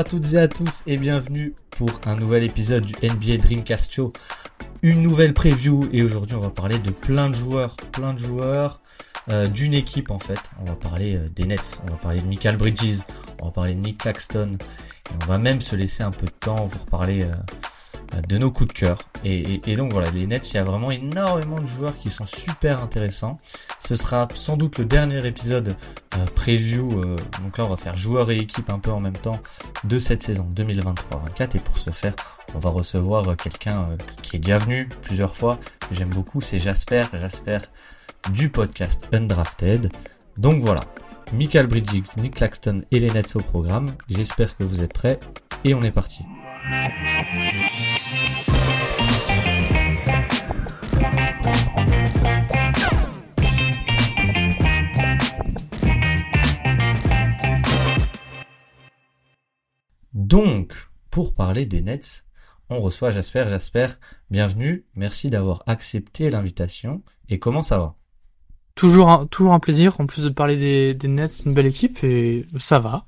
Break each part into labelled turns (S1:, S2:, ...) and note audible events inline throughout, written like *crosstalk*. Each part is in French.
S1: À toutes et à tous et bienvenue pour un nouvel épisode du NBA Dreamcast Show. Une nouvelle preview et aujourd'hui on va parler de plein de joueurs, plein de joueurs euh, d'une équipe en fait. On va parler euh, des Nets, on va parler de Michael Bridges, on va parler de Nick Claxton et on va même se laisser un peu de temps pour parler euh, de nos coups de cœur. Et, donc voilà, les Nets, il y a vraiment énormément de joueurs qui sont super intéressants. Ce sera sans doute le dernier épisode euh, preview. Euh, donc là, on va faire joueurs et équipe un peu en même temps de cette saison 2023-24. Et pour ce faire, on va recevoir euh, quelqu'un qui est déjà venu plusieurs fois, que j'aime beaucoup, c'est Jasper. Jasper du podcast Undrafted. Donc voilà, Michael Bridges, Nick Claxton et les Nets au programme. J'espère que vous êtes prêts et on est parti. Donc, pour parler des Nets, on reçoit Jasper. Jasper, bienvenue. Merci d'avoir accepté l'invitation. Et comment ça va?
S2: Toujours un, toujours un plaisir, en plus de parler des, des Nets, une belle équipe, et ça va.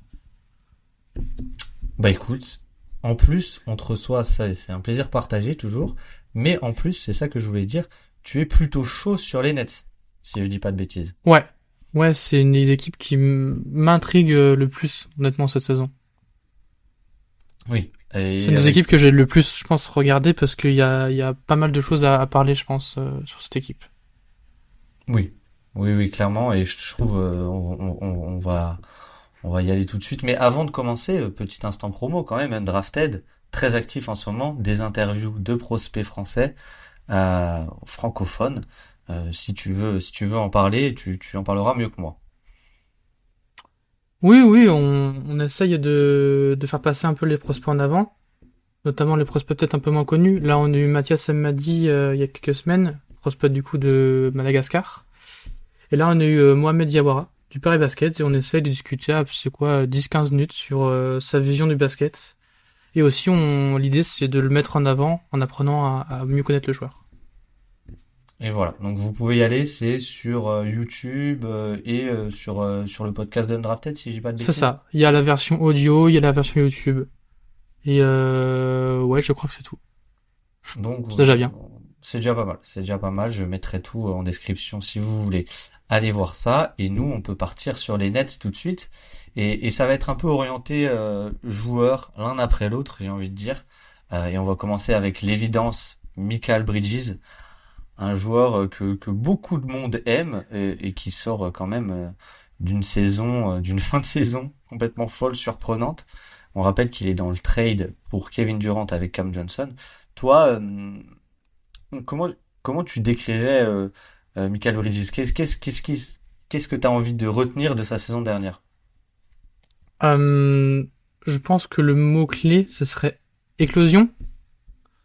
S1: Bah écoute, en plus, on te reçoit, ça, c'est un plaisir partagé toujours. Mais en plus, c'est ça que je voulais dire, tu es plutôt chaud sur les Nets, si je dis pas de bêtises.
S2: Ouais, ouais, c'est une des équipes qui m'intrigue le plus, honnêtement, cette saison.
S1: Oui.
S2: C'est une des équipes que j'ai le plus, je pense, regardé parce qu'il y a, il y a pas mal de choses à, parler, je pense, euh, sur cette équipe.
S1: Oui, oui, oui, clairement. Et je trouve, euh, on, on, va, on va y aller tout de suite. Mais avant de commencer, euh, petit instant promo quand même, Drafted, très actif en ce moment, des interviews de prospects français euh, francophones. Euh, si tu veux, si tu veux en parler, tu, tu en parleras mieux que moi.
S2: Oui, oui, on, on essaye de, de faire passer un peu les prospects en avant, notamment les prospects peut-être un peu moins connus. Là, on a eu Mathias Madi euh, il y a quelques semaines, prospect du coup de Madagascar. Et là, on a eu euh, Mohamed Diawara du Paris Basket et on essaye de discuter, à, c'est quoi, 10-15 minutes sur euh, sa vision du basket. Et aussi, on, l'idée, c'est de le mettre en avant en apprenant à, à mieux connaître le joueur.
S1: Et voilà, donc vous pouvez y aller, c'est sur euh, YouTube euh, et euh, sur sur le podcast d'Undrafted si j'ai pas de bêtises.
S2: C'est ça. Il y a la version audio, il y a la version YouTube. Et ouais, je crois que c'est tout. Donc c'est déjà bien.
S1: C'est déjà pas mal, c'est déjà pas mal. Je mettrai tout en description si vous voulez aller voir ça. Et nous, on peut partir sur les nets tout de suite. Et, et ça va être un peu orienté joueurs l'un après l'autre, j'ai envie de dire. et on va commencer avec l'évidence, Michael Bridges un joueur euh, que, beaucoup de monde aime et, qui sort euh, quand même euh, d'une saison, d'une *laughs* fin de saison complètement folle, surprenante. On rappelle qu'il est dans le trade pour Kevin Durant avec Cam Johnson. Toi, comment comment tu décrirais Michael Bridges? Qu'est-ce qu'est-ce qu'est-ce que tu as envie de retenir de sa saison dernière?
S2: Je pense que le mot clé ce serait éclosion.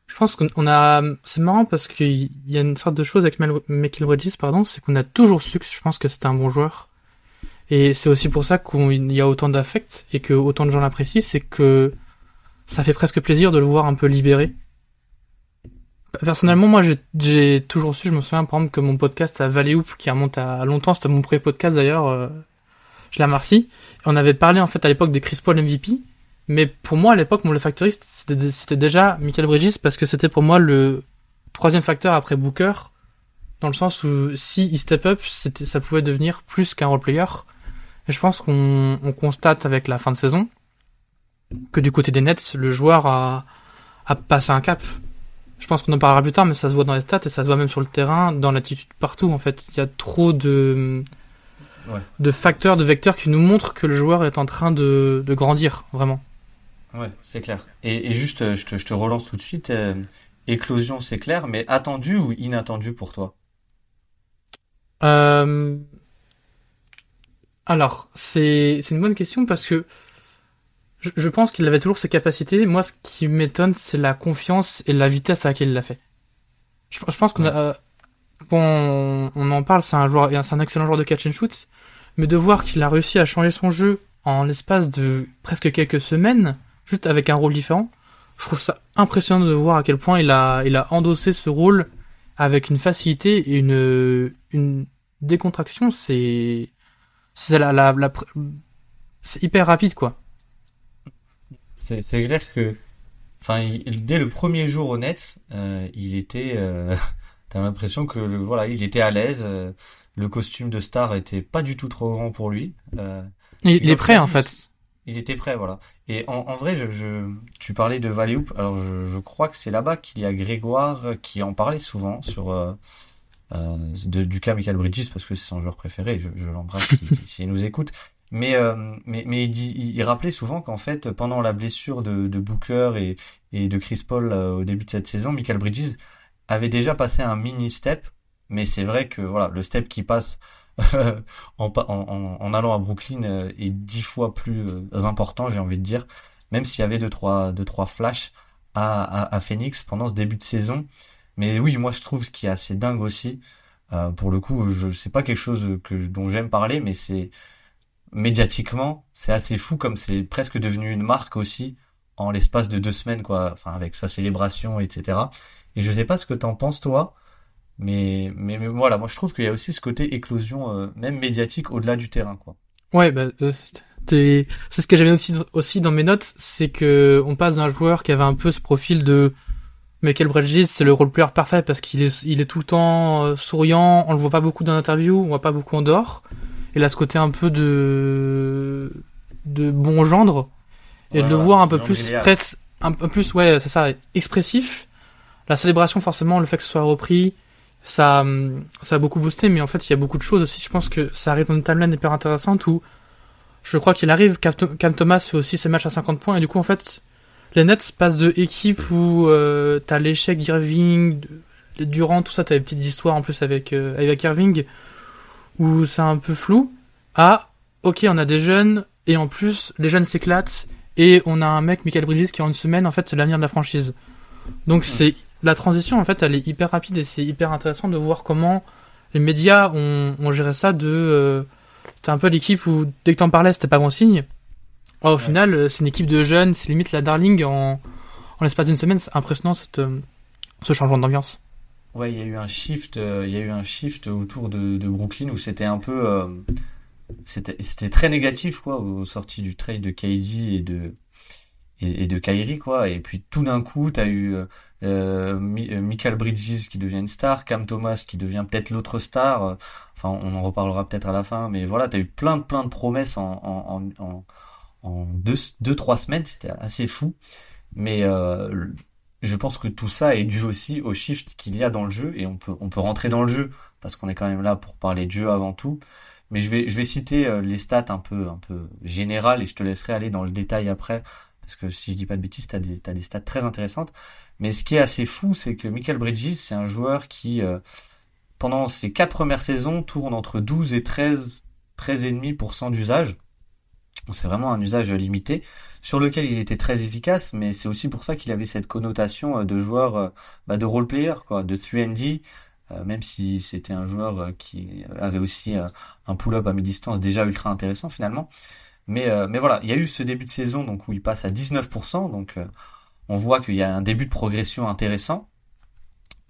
S2: Je pense qu'on a, c'est marrant parce qu'il y a une sorte de chose avec Michael Bridges, pardon, c'est qu'on a toujours su que je pense que c'était un bon joueur. Et c'est aussi pour ça qu'il y a autant d'affect et que autant de gens l'apprécient, c'est que ça fait presque plaisir de le voir un peu libéré. Personnellement, moi, j'ai toujours su, je me souviens par exemple que mon podcast à Valley Hoop, qui remonte à longtemps, c'était mon premier podcast d'ailleurs, euh, je la remercie. On avait parlé en fait à l'époque des Chris Paul MVP, mais pour moi, à l'époque, mon le factoriste, c'était déjà Michael Bridges parce que c'était pour moi le troisième facteur après Booker, dans le sens où si il step up, ça pouvait devenir plus qu'un role player. Et je pense qu'on on constate avec la fin de saison que du côté des Nets, le joueur a, a passé un cap. Je pense qu'on en parlera plus tard, mais ça se voit dans les stats et ça se voit même sur le terrain, dans l'attitude partout. En fait, il y a trop de ouais. de facteurs, de vecteurs qui nous montrent que le joueur est en train de, de grandir vraiment.
S1: Ouais, c'est clair. Et, et juste, euh, je te, je te, relance tout de suite. Euh, éclosion, c'est clair, mais attendu ou inattendu pour toi?
S2: Euh... Alors, c'est une bonne question parce que je, je pense qu'il avait toujours ses capacités. Moi, ce qui m'étonne, c'est la confiance et la vitesse à laquelle il l'a fait. Je, je pense qu'on a... Euh, bon, on en parle, c'est un joueur, c'est un excellent joueur de catch and shoot, mais de voir qu'il a réussi à changer son jeu en l'espace de presque quelques semaines, juste avec un rôle différent. Je trouve ça impressionnant de voir à quel point il a, il a endossé ce rôle avec une facilité et une, une décontraction. C'est, c'est la, la, la c'est hyper rapide, quoi.
S1: c'est c'est clair que, enfin, il- dès le premier jour au Nets, euh, il était, euh, *laughs* t'as l'impression que le- voilà, il était à l'aise. euh, le costume de star était pas du tout trop grand pour lui. euh,
S2: Il, est prêt en fait.
S1: Il était prêt, voilà. Et en, vrai, tu parlais de Valley Hoop. Alors, je, crois que c'est là-bas qu'il y a Grégoire qui en parlait souvent sur euh, euh, du cas Michael Bridges parce que c'est son joueur préféré. Je, l'embrasse *laughs* s'il nous écoute. Mais euh, il dit, rappelait souvent qu'en fait, pendant la blessure de, Booker et et de Chris Paul euh, au début de cette saison, Michael Bridges avait déjà passé un mini step. Mais c'est vrai que voilà, le step qui passe *laughs* en, allant à Brooklyn euh, est dix fois plus euh, important, j'ai envie de dire, même s'il y avait deux trois deux trois flashs à, à, Phoenix pendant ce début de saison. Mais oui, moi je trouve ce qui est assez dingue aussi. euh, pour le coup, je c'est pas quelque chose que dont j'aime parler, mais c'est médiatiquement, c'est assez fou comme c'est presque devenu une marque aussi en l'espace de deux semaines, quoi. Enfin, avec sa célébration, etc. Et je sais pas ce que t'en penses toi. Mais, mais, mais voilà, moi je trouve qu'il y a aussi ce côté éclosion, euh, même médiatique, au-delà du terrain, quoi.
S2: Ouais, bah, euh, t'es- c'est ce que j'avais aussi, aussi dans mes notes, c'est que on passe d'un joueur qui avait un peu ce profil de Michael Bridges, c'est le role player parfait parce qu'il est, il est tout le temps euh, souriant, on le voit pas beaucoup dans l'interview, on voit pas beaucoup en dehors. Il a ce côté un peu de, de bon gendre. Et de le
S1: ouais,
S2: voir un peu plus, presse, un peu plus, ouais, c'est ça, expressif. La célébration, forcément, le fait que ce soit repris, ça, hum, ça a beaucoup boosté, mais en fait, il y a beaucoup de choses aussi. Je pense que ça arrive dans une timeline hyper intéressante où je crois qu'il arrive, Cam, Thomas fait aussi ses matchs à 50 points, et du coup, en fait, les Nets passent de équipe où euh, t'as l'échec d'Irving, de- Durant, tout ça, t'as des petites histoires en plus avec, euh, avec Irving, où c'est un peu flou, à, ok, on a des jeunes, et en plus, les jeunes s'éclatent, et on a un mec, Michael Bridges, qui en une semaine, en fait, c'est l'avenir de la franchise. Donc c'est la transition, en fait, elle est hyper rapide et c'est hyper intéressant de voir comment les médias ont, ont géré ça. De euh, c'était un peu l'équipe où dès que t'en parlais, c'était pas bon signe. Alors, au
S1: Ouais.
S2: final, euh, c'est une équipe de jeunes, c'est limite la darling en en l'espace d'une semaine. C'est impressionnant cette euh, ce changement d'ambiance.
S1: Ouais, il y a eu un shift, euh, il y a eu un shift autour de, de Brooklyn où c'était un peu, euh, c'était, c'était très négatif quoi, aux sorties du trade de KD et de et, et de Kyrie quoi. Et puis tout d'un coup, t'as eu euh, euh, euh, Michael Bridges qui devient une star, Cam Thomas qui devient peut-être l'autre star. euh, Enfin, on en reparlera peut-être à la fin, mais voilà, t'as eu plein de plein de promesses en en en, en, deux deux trois semaines, c'était assez fou. Mais euh, je pense que tout ça est dû aussi au shift qu'il y a dans le jeu et on peut on peut rentrer dans le jeu parce qu'on est quand même là pour parler de jeu avant tout. Mais je vais je vais citer les stats un peu un peu générales et je te laisserai aller dans le détail après parce que si je dis pas de bêtises, t'as des t'as des stats très intéressantes. Mais ce qui est assez fou, c'est que Michael Bridges, c'est un joueur qui euh, pendant ses quatre premières saisons tourne entre 12 et 13 13,5% d'usage. C'est vraiment un usage limité sur lequel il était très efficace, mais c'est aussi pour ça qu'il avait cette connotation euh, de joueur euh, bah, de role player, quoi, de 3D, euh, même si c'était un joueur qui avait aussi un pull-up à mi-distance déjà ultra intéressant finalement. Mais, euh, mais voilà, il y a eu ce début de saison donc où il passe à 19%, donc euh, on voit qu'il y a un début de progression intéressant.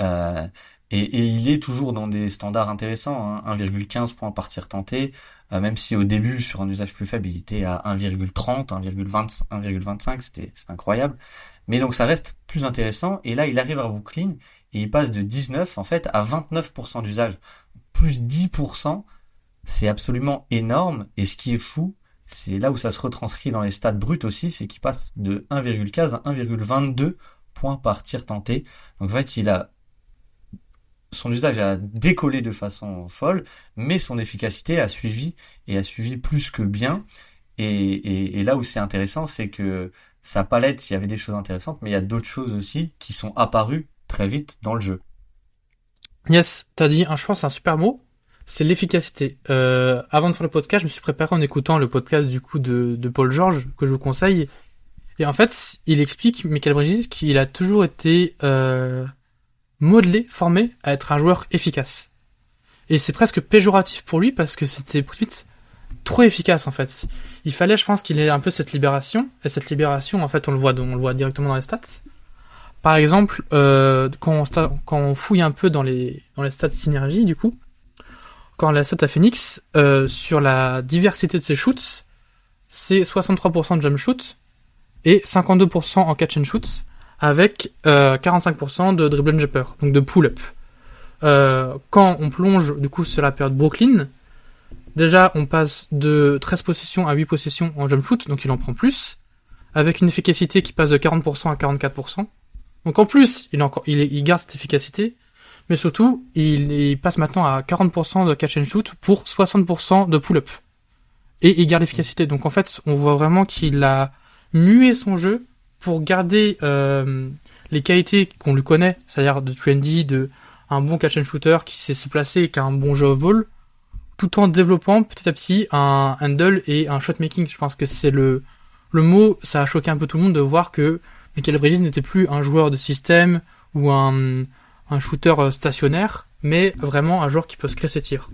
S1: Euh, et, il est toujours dans des standards intéressants, hein, 1,15 points par tir tenté, même si au début, sur un usage plus faible, il était à 1,30, 1,20, 1,25, c'était incroyable. Mais donc ça reste plus intéressant. Et là, il arrive à Brooklyn et il passe de 19 en fait à 29% d'usage, plus 10%. C'est absolument énorme. Et ce qui est fou, c'est là où ça se retranscrit dans les stats bruts aussi, c'est qu'il passe de 1,15 à 1,22 points par tir tenté. Donc en fait, il a son usage a décollé de façon folle, mais son efficacité a suivi et a suivi plus que bien. Et là où c'est intéressant, c'est que sa palette, il y avait des choses intéressantes, mais il y a d'autres choses aussi qui sont apparues très vite dans le jeu.
S2: Yes, t'as dit un choix, c'est un super mot. C'est l'efficacité. Euh, avant de faire le podcast, je me suis préparé en écoutant le podcast du coup de, de Paul George que je vous conseille. Et en fait, il explique Michael Bridges qu'il a toujours été euh, modelé, formé à être un joueur efficace. Et c'est presque péjoratif pour lui parce que c'était vite trop efficace en fait. Il fallait, je pense, qu'il ait un peu cette libération. Et cette libération, en fait, on le voit, on le voit directement dans les stats. Par exemple, euh, quand, on quand on fouille un peu dans les dans les stats synergie, du coup, quand la stat à Phoenix euh, sur la diversité de ses shoots, c'est 63% de jump shoot, et 52% en catch and shoot avec euh, 45% de dribble and jumper, donc de pull-up. Euh, quand on plonge du coup sur la période Brooklyn, déjà on passe de 13 possessions à 8 possessions en jump shoot, donc il en prend plus, avec une efficacité qui passe de 40% à 44%. Donc en plus, il, encore, il, il garde cette efficacité, mais surtout, il, passe maintenant à 40% de catch and shoot pour 60% de pull-up. Et il garde l'efficacité. Donc en fait, on voit vraiment qu'il a mué son jeu pour garder euh, les qualités qu'on lui connaît, c'est-à-dire de trendy, de un bon catch and shooter qui sait se placer et qui a un bon jeu of ball, tout en développant petit à petit un handle et un shot making. Je pense que c'est le le mot, ça a choqué un peu tout le monde de voir que Michael Bridges n'était plus un joueur de système ou un un shooter euh, stationnaire, mais vraiment un joueur qui peut se créer ses tirs.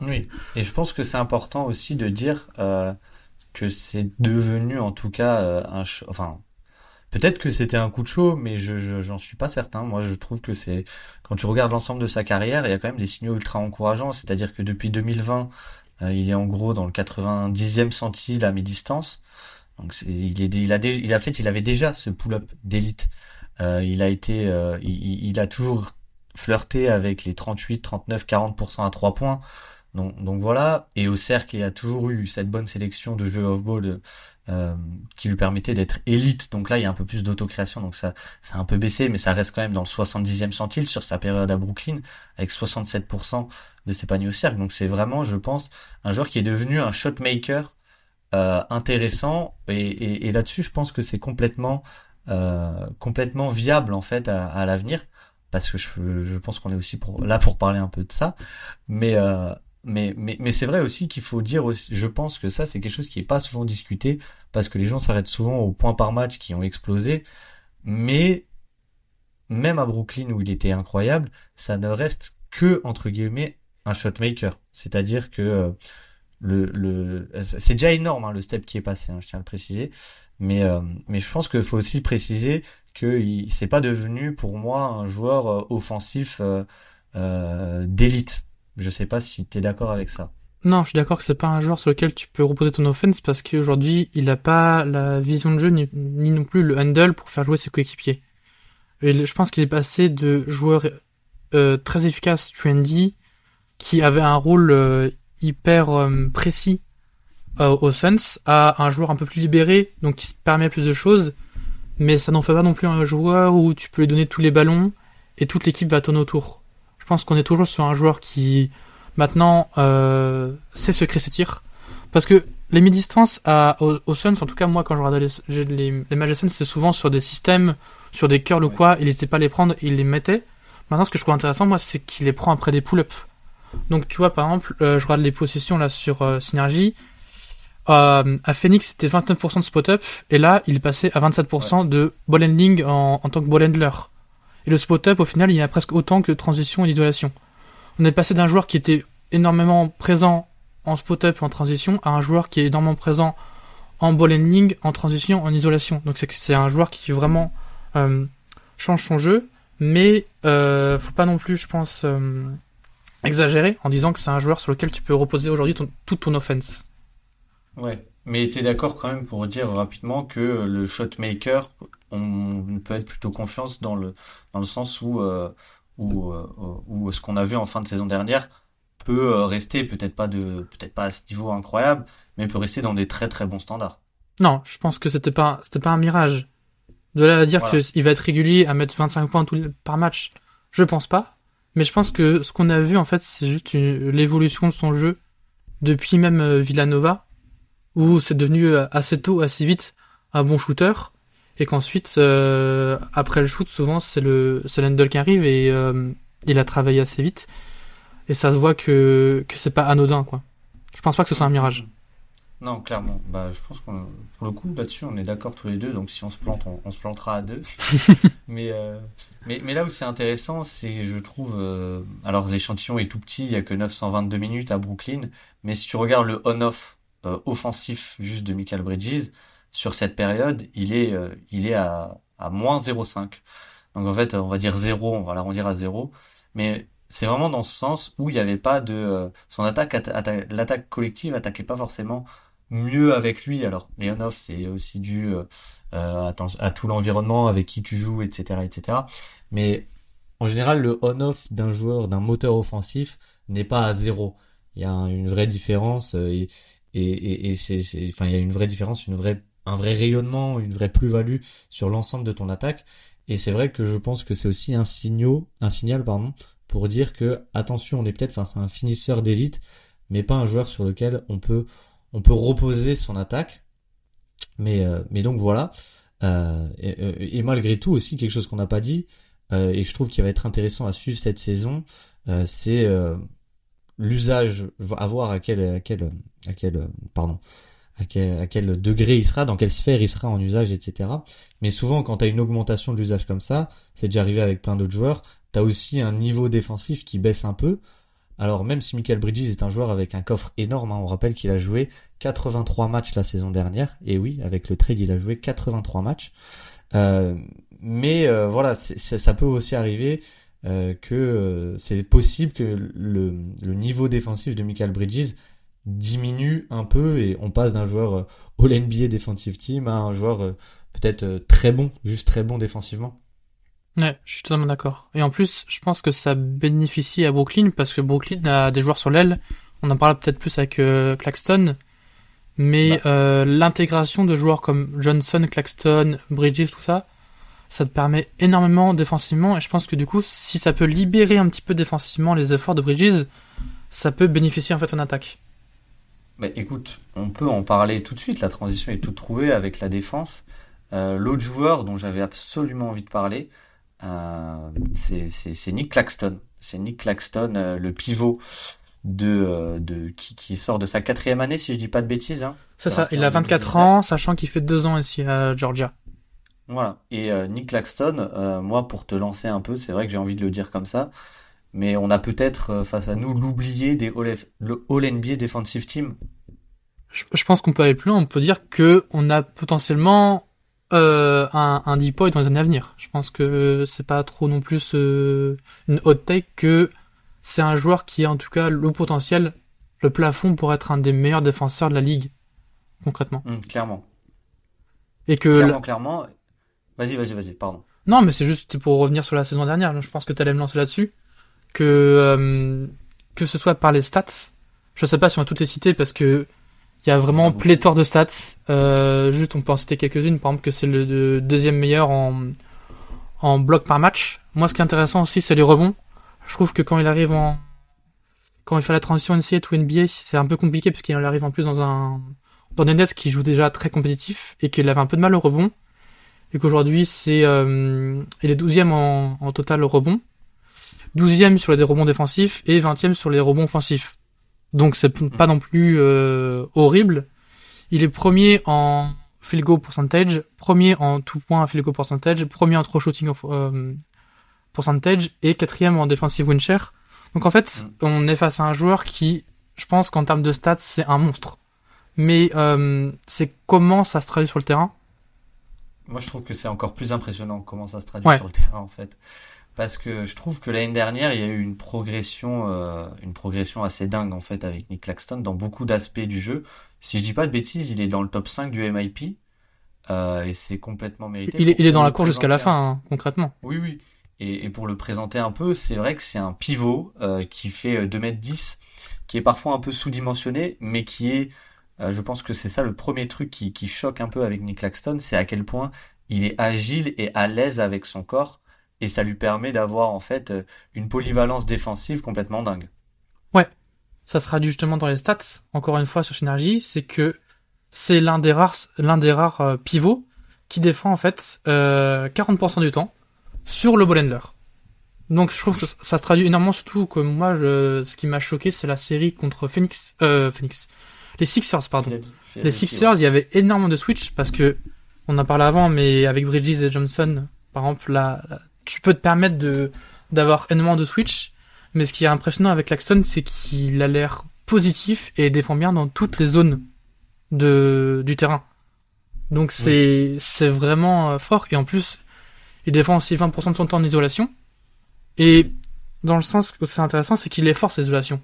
S1: Oui, et je pense que c'est important aussi de dire euh, que c'est devenu en tout cas euh, un enfin peut-être que c'était un coup de chaud mais je j'en suis pas certain. Moi je trouve que c'est quand tu regardes l'ensemble de sa carrière il y a quand même des signaux ultra encourageants. C'est-à-dire que depuis 2020 euh, il est en gros dans le 90e centile à mi-distance. Donc il est il a il a fait il avait déjà ce pull-up d'élite euh, il a été euh, il, il a toujours flirté avec les 38 39 40% à 3 points donc, donc voilà, et au cercle, il a toujours eu cette bonne sélection de jeux off-ball euh, qui lui permettait d'être élite. Donc là, il y a un peu plus d'autocréation, donc ça, ça a un peu baissé, mais ça reste quand même dans le 70e centile sur sa période à Brooklyn, avec 67% de ses paniers au cercle. Donc c'est vraiment, je pense, un joueur qui est devenu un shot maker euh, intéressant, et, et, et là-dessus, je pense que c'est complètement, euh, complètement viable en fait à, à l'avenir parce que je, je pense qu'on est aussi pour, là pour parler un peu de ça. Mais, euh, mais, mais, mais c'est vrai aussi qu'il faut dire aussi, je pense que ça, c'est quelque chose qui est pas souvent discuté parce que les gens s'arrêtent souvent aux points par match qui ont explosé. Mais, même à Brooklyn où il était incroyable, ça ne reste que, entre guillemets, un shot maker. C'est-à-dire que, euh, le, le, c'est déjà énorme, hein, le step qui est passé, hein, je tiens à le préciser. Mais, euh, mais je pense qu'il faut aussi préciser que c'est pas devenu pour moi un joueur euh, offensif euh, d'élite je sais pas si tu es d'accord avec ça.
S2: Non, je suis d'accord que c'est pas un joueur sur lequel tu peux reposer ton offense parce qu'aujourd'hui, il a pas la vision de jeu ni, ni, non plus le handle pour faire jouer ses coéquipiers. Et je pense qu'il est passé de joueur euh, très efficace trendy qui avait un rôle euh, hyper euh, précis euh, au Suns à un joueur un peu plus libéré donc qui se permet plus de choses mais ça n'en fait pas non plus un joueur où tu peux lui donner tous les ballons et toute l'équipe va tourner autour. Je pense qu'on est toujours sur un joueur qui maintenant euh, sait se créer ses tirs. Parce que les mi-distances aux, aux Suns, en tout cas moi quand je regardais les, les, les matchs Suns, c'est souvent sur des systèmes, sur des curls ou quoi, il n'hésitait pas à les prendre, il les mettait. Maintenant ce que je trouve intéressant moi c'est qu'il les prend après des pull-ups. Donc tu vois par exemple, euh, je regarde les possessions là sur euh, Synergy. Euh, à Phoenix c'était 29% de spot-up et là il passé à 27% ouais. de ball handling en, en tant que ball handler. Et le spot-up, au final, il y a presque autant que de transition et d'isolation. On est passé d'un joueur qui était énormément présent en spot-up et en transition à un joueur qui est énormément présent en ball handling, en transition, en isolation. Donc c'est un joueur qui vraiment euh, change son jeu, mais euh, faut pas non plus, je pense, euh, exagérer en disant que c'est un joueur sur lequel tu peux reposer aujourd'hui toute ton offense.
S1: Ouais, mais tu es d'accord quand même pour dire rapidement que le shot maker, on peut être plutôt confiance dans le dans le sens où euh, où, euh, où ce qu'on a vu en fin de saison dernière peut euh, rester peut-être pas de peut-être pas à ce niveau incroyable, mais peut rester dans des très très bons standards.
S2: Non, je pense que c'était pas pas un mirage. De là à dire voilà. qu'il va être régulier à mettre 25 points tout, par match, je pense pas. Mais je pense que ce qu'on a vu en fait, c'est juste l'évolution de son jeu depuis même Villanova, où c'est devenu assez tôt, assez vite un bon shooter et qu'ensuite euh, après le shoot souvent c'est le c'est l'handle qui arrive et euh, il a travaillé assez vite et ça se voit que que c'est pas anodin quoi. Je pense pas que ce soit un mirage.
S1: Non, clairement. Bah, je pense qu'on pour le coup là-dessus on est d'accord tous les deux. Donc si on se plante, on, on se plantera à deux. *laughs* mais, euh, mais mais là où c'est intéressant, c'est je trouve. Euh, alors l'échantillon est tout petit, il y a que 922 minutes à Brooklyn. Mais si tu regardes le on-off euh, offensif juste de Michael Bridges, sur cette période, il est, euh, il est à, à moins 0,5. Donc en fait, on va dire 0, on va l'arrondir à 0. Mais c'est vraiment dans ce sens où il n'y avait pas de... Euh, son attaque, l'attaque collective attaquait pas forcément mieux avec lui. Alors les on-off c'est aussi dû euh, à, à, tout l'environnement avec qui tu joues, etc., etc. Mais en général, le on-off d'un joueur, d'un moteur offensif n'est pas à zéro. Il y a une vraie différence et, et, et, c'est, enfin, il y a une vraie différence, une vraie, un vrai rayonnement, une vraie plus-value sur l'ensemble de ton attaque. Et c'est vrai que je pense que c'est aussi un signal, un signal, pardon, pour dire que attention, on est peut-être face à un finisseur d'élite, mais pas un joueur sur lequel on peut, on peut reposer son attaque. Mais, euh, mais donc voilà. Euh, et, et, malgré tout aussi quelque chose qu'on n'a pas dit euh, et que je trouve qu'il va être intéressant à suivre cette saison, euh, c'est l'usage, à voir à quel, à quel, à quel, pardon, à quel, à quel, degré il sera, dans quelle sphère il sera en usage, etc. Mais souvent, quand tu as une augmentation de l'usage comme ça, c'est déjà arrivé avec plein d'autres joueurs, tu as aussi un niveau défensif qui baisse un peu. Alors même si Michael Bridges est un joueur avec un coffre énorme, hein, on rappelle qu'il a joué 83 matchs la saison dernière, et oui, avec le trade, il a joué 83 matchs. Euh, mais euh, voilà, ça peut aussi arriver euh, que euh, c'est possible que le, le, niveau défensif de Michael Bridges diminue un peu et on passe d'un joueur euh, All NBA Defensive Team à un joueur peut-être très bon, juste très bon défensivement.
S2: Ouais, je suis totalement d'accord. Et en plus, je pense que ça bénéficie à Brooklyn parce que Brooklyn a des joueurs sur l'aile. On en parlera peut-être plus avec Claxton. Mais bah. l'intégration de joueurs comme Johnson, Claxton, Bridges, tout ça, ça te permet énormément défensivement et je pense que du coup, si ça peut libérer un petit peu défensivement les efforts de Bridges, ça peut bénéficier en fait en attaque.
S1: Bah écoute, on peut en parler tout de suite, la transition est toute trouvée avec la défense. Euh, L'autre joueur dont j'avais absolument envie de parler, euh, c'est Nick Claxton. C'est Nick Claxton, euh, le pivot de, de qui, qui, sort de sa quatrième année, si je dis pas de bêtises. Hein.
S2: C'est ça, il a 24 ans, sachant qu'il fait deux ans ici à Georgia.
S1: Voilà. Et euh, Nick Claxton, euh, moi, pour te lancer un peu, c'est vrai que j'ai envie de le dire comme ça, mais on a peut-être euh, face à nous l'oublié des All, NBA Defensive Team.
S2: Je, pense qu'on peut aller plus loin. On peut dire que on a potentiellement un, un deep point dans les années à venir. Je pense que c'est pas trop non plus une hot take que c'est un joueur qui a en tout cas le potentiel, le plafond pour être un des meilleurs défenseurs de la ligue, concrètement.
S1: Mmh, clairement.
S2: Et que
S1: clairement, clairement. Vas-y, vas-y, vas-y, pardon.
S2: Non, mais c'est juste pour revenir sur la saison dernière. Je pense que tu allais me lancer là-dessus. Que euh, que ce soit par les stats, je sais pas si on va toutes les citer parce que il y a vraiment ah pléthore de stats. Euh, juste, on peut en citer quelques-unes. Par exemple, que c'est le, deuxième meilleur en en bloc par match. Moi, ce qui est intéressant aussi, c'est les rebonds. Je trouve que quand il arrive en quand il fait la transition NCAA ou NBA, c'est un peu compliqué parce qu'il arrive en plus dans un dans des nets qui jouent déjà très compétitif et qu'il avait un peu de mal au rebond et qu'aujourd'hui c'est euh, il est 12 en, en total rebond, 12e sur les rebonds défensifs et 20e sur les rebonds offensifs. Donc c'est pas non plus euh, horrible. Il est premier en field goal percentage, premier en tout point field goal percentage, premier en throw shooting of, euh, percentage et quatrième en defensive win share. Donc en fait, mm. on est face à un joueur qui, je pense qu'en termes de stats, c'est un monstre. Mais euh, c'est comment ça se traduit sur le terrain?
S1: Moi, je trouve que c'est encore plus impressionnant comment ça se traduit sur le terrain, en fait. Parce que je trouve que l'année dernière, il y a eu une progression, euh, une progression assez dingue, en fait, avec Nick Claxton dans beaucoup d'aspects du jeu. Si je dis pas de bêtises, il est dans le top 5 du MIP. Euh, et c'est complètement mérité.
S2: Il est, il est dans la course jusqu'à la fin, hein, concrètement.
S1: Oui, oui. Et, et, pour le présenter un peu, c'est vrai que c'est un pivot euh, qui fait 2m10, qui est parfois un peu sous-dimensionné, mais qui est euh, je pense que c'est ça le premier truc qui, choque un peu avec Nick Claxton, c'est à quel point il est agile et à l'aise avec son corps, et ça lui permet d'avoir en fait euh, une polyvalence défensive complètement dingue.
S2: Ouais, ça sera justement dans les stats, encore une fois sur Synergy, c'est que c'est l'un des rares, l'un des rares euh, pivots qui défend en fait euh, 40% du temps sur le ball handler. Donc je trouve que ça se traduit énormément, surtout que moi, ce qui m'a choqué, c'est la série contre Phoenix, euh, Phoenix, les Sixers, pardon. Les Sixers, il y avait énormément de switch parce que on en parlait avant, mais avec Bridges et Johnson, par exemple, là, tu peux te permettre de d'avoir énormément de switch. Mais ce qui est impressionnant avec Laxton, c'est qu'il a l'air positif et défend bien dans toutes les zones de du terrain. Donc c'est c'est vraiment euh, fort et en plus il défend aussi 20% de son temps en isolation et dans le sens que c'est intéressant c'est qu'il est fort cette isolation.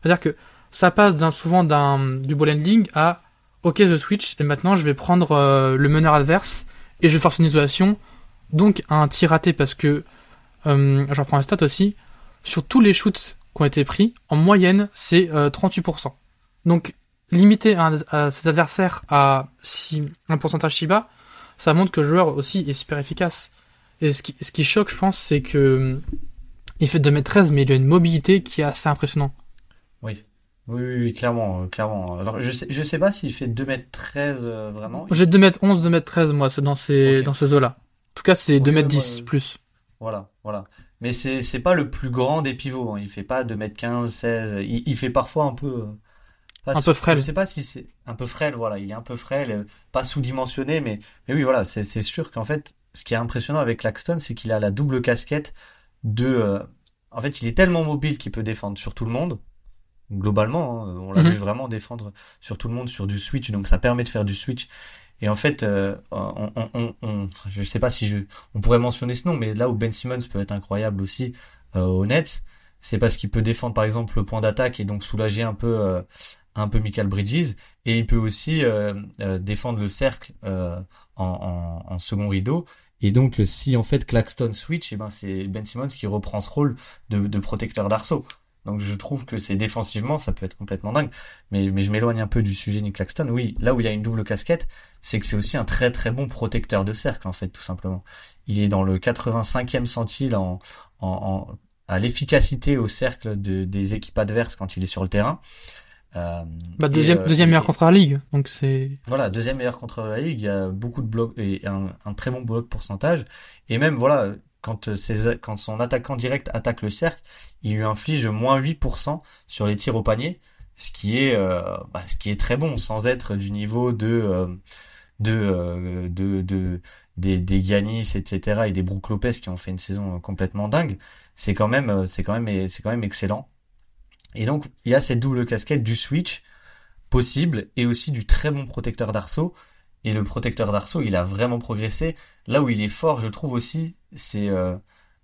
S2: C'est-à-dire que ça passe souvent d'un du ball handling à ok, je switch et maintenant je vais prendre euh, le meneur adverse et je vais forcer une isolation, donc un tir raté parce que, euh, j'en prends un stat aussi, sur tous les shoots qui ont été pris, en moyenne, c'est 38%. Donc, limiter à, à ses adversaires à si, un pourcentage si bas, ça montre que le joueur aussi est super efficace. Et ce qui, ce qui choque, je pense, c'est que il fait 2m13, mais il a une mobilité qui est assez impressionnante.
S1: Oui. Oui, oui, oui, clairement, euh, clairement. Alors, je sais, je sais pas s'il fait 2m13 euh, vraiment.
S2: J'ai 2m11, 2m13, moi, c'est dans ces,
S1: Ok.
S2: dans ces eaux-là. En tout cas, c'est
S1: Oui,
S2: 2m10
S1: ouais, moi,
S2: plus.
S1: Voilà, voilà. Mais c'est c'est pas le plus grand des pivots. Hein. Il fait pas 2m15, 16. Il, il fait parfois un peu. euh, pas
S2: Un
S1: sous-
S2: peu frêle.
S1: Je sais pas si c'est un peu frêle. Voilà, il est un peu frêle, euh, pas sous-dimensionné, mais mais oui, voilà. C'est c'est sûr qu'en fait, ce qui est impressionnant avec Claxton, c'est qu'il a la double casquette de. euh, en fait, il est tellement mobile qu'il peut défendre sur tout le monde. Globalement, hein, on l'a
S2: Mhm.
S1: vu vraiment défendre sur tout le monde sur du switch, donc ça permet de faire du switch. Et en fait, euh, on, on, on, je sais pas si je, on pourrait mentionner ce nom, mais là où Ben Simmons peut être incroyable aussi euh, au Nets, c'est parce qu'il peut défendre par exemple le point d'attaque et donc soulager un peu, euh, un peu Michael Bridges, et il peut aussi euh, euh, défendre le cercle euh, en, en, en second rideau. Et donc, si en fait Claxton switch, et ben c'est Ben Simmons qui reprend ce rôle de, de protecteur d'arceau. Donc je trouve que c'est défensivement, ça peut être complètement dingue. Mais, mais je m'éloigne un peu du sujet Nick Claxton. Oui, là où il y a une double casquette, c'est que c'est aussi un très très bon protecteur de cercle, en fait, tout simplement. Il est dans le 85e centile en, en, en- à l'efficacité au cercle de, des équipes adverses quand il est sur le terrain. Euh,
S2: Bah,
S1: et,
S2: deuxième,
S1: euh,
S2: deuxième meilleur contre la ligue. Donc c'est,
S1: voilà, deuxième meilleur contre la ligue, il y a beaucoup de blocs et un, un très bon bloc pourcentage. Et même, voilà, quand, euh, ses, quand son attaquant direct attaque le cercle, il lui inflige moins 8% sur les tirs au panier, ce qui est, euh, bah, ce qui est très bon, sans être du niveau de, euh, de, euh, de, de, des, des etc. et des Brook Lopez qui ont fait une saison complètement dingue. C'est quand même, c'est quand même, c'est quand même excellent. Et donc, il y a cette double casquette du switch possible et aussi du très bon protecteur d'arceau. Et le protecteur d'arceau, il a vraiment progressé. Là où il est fort, je trouve aussi, c'est...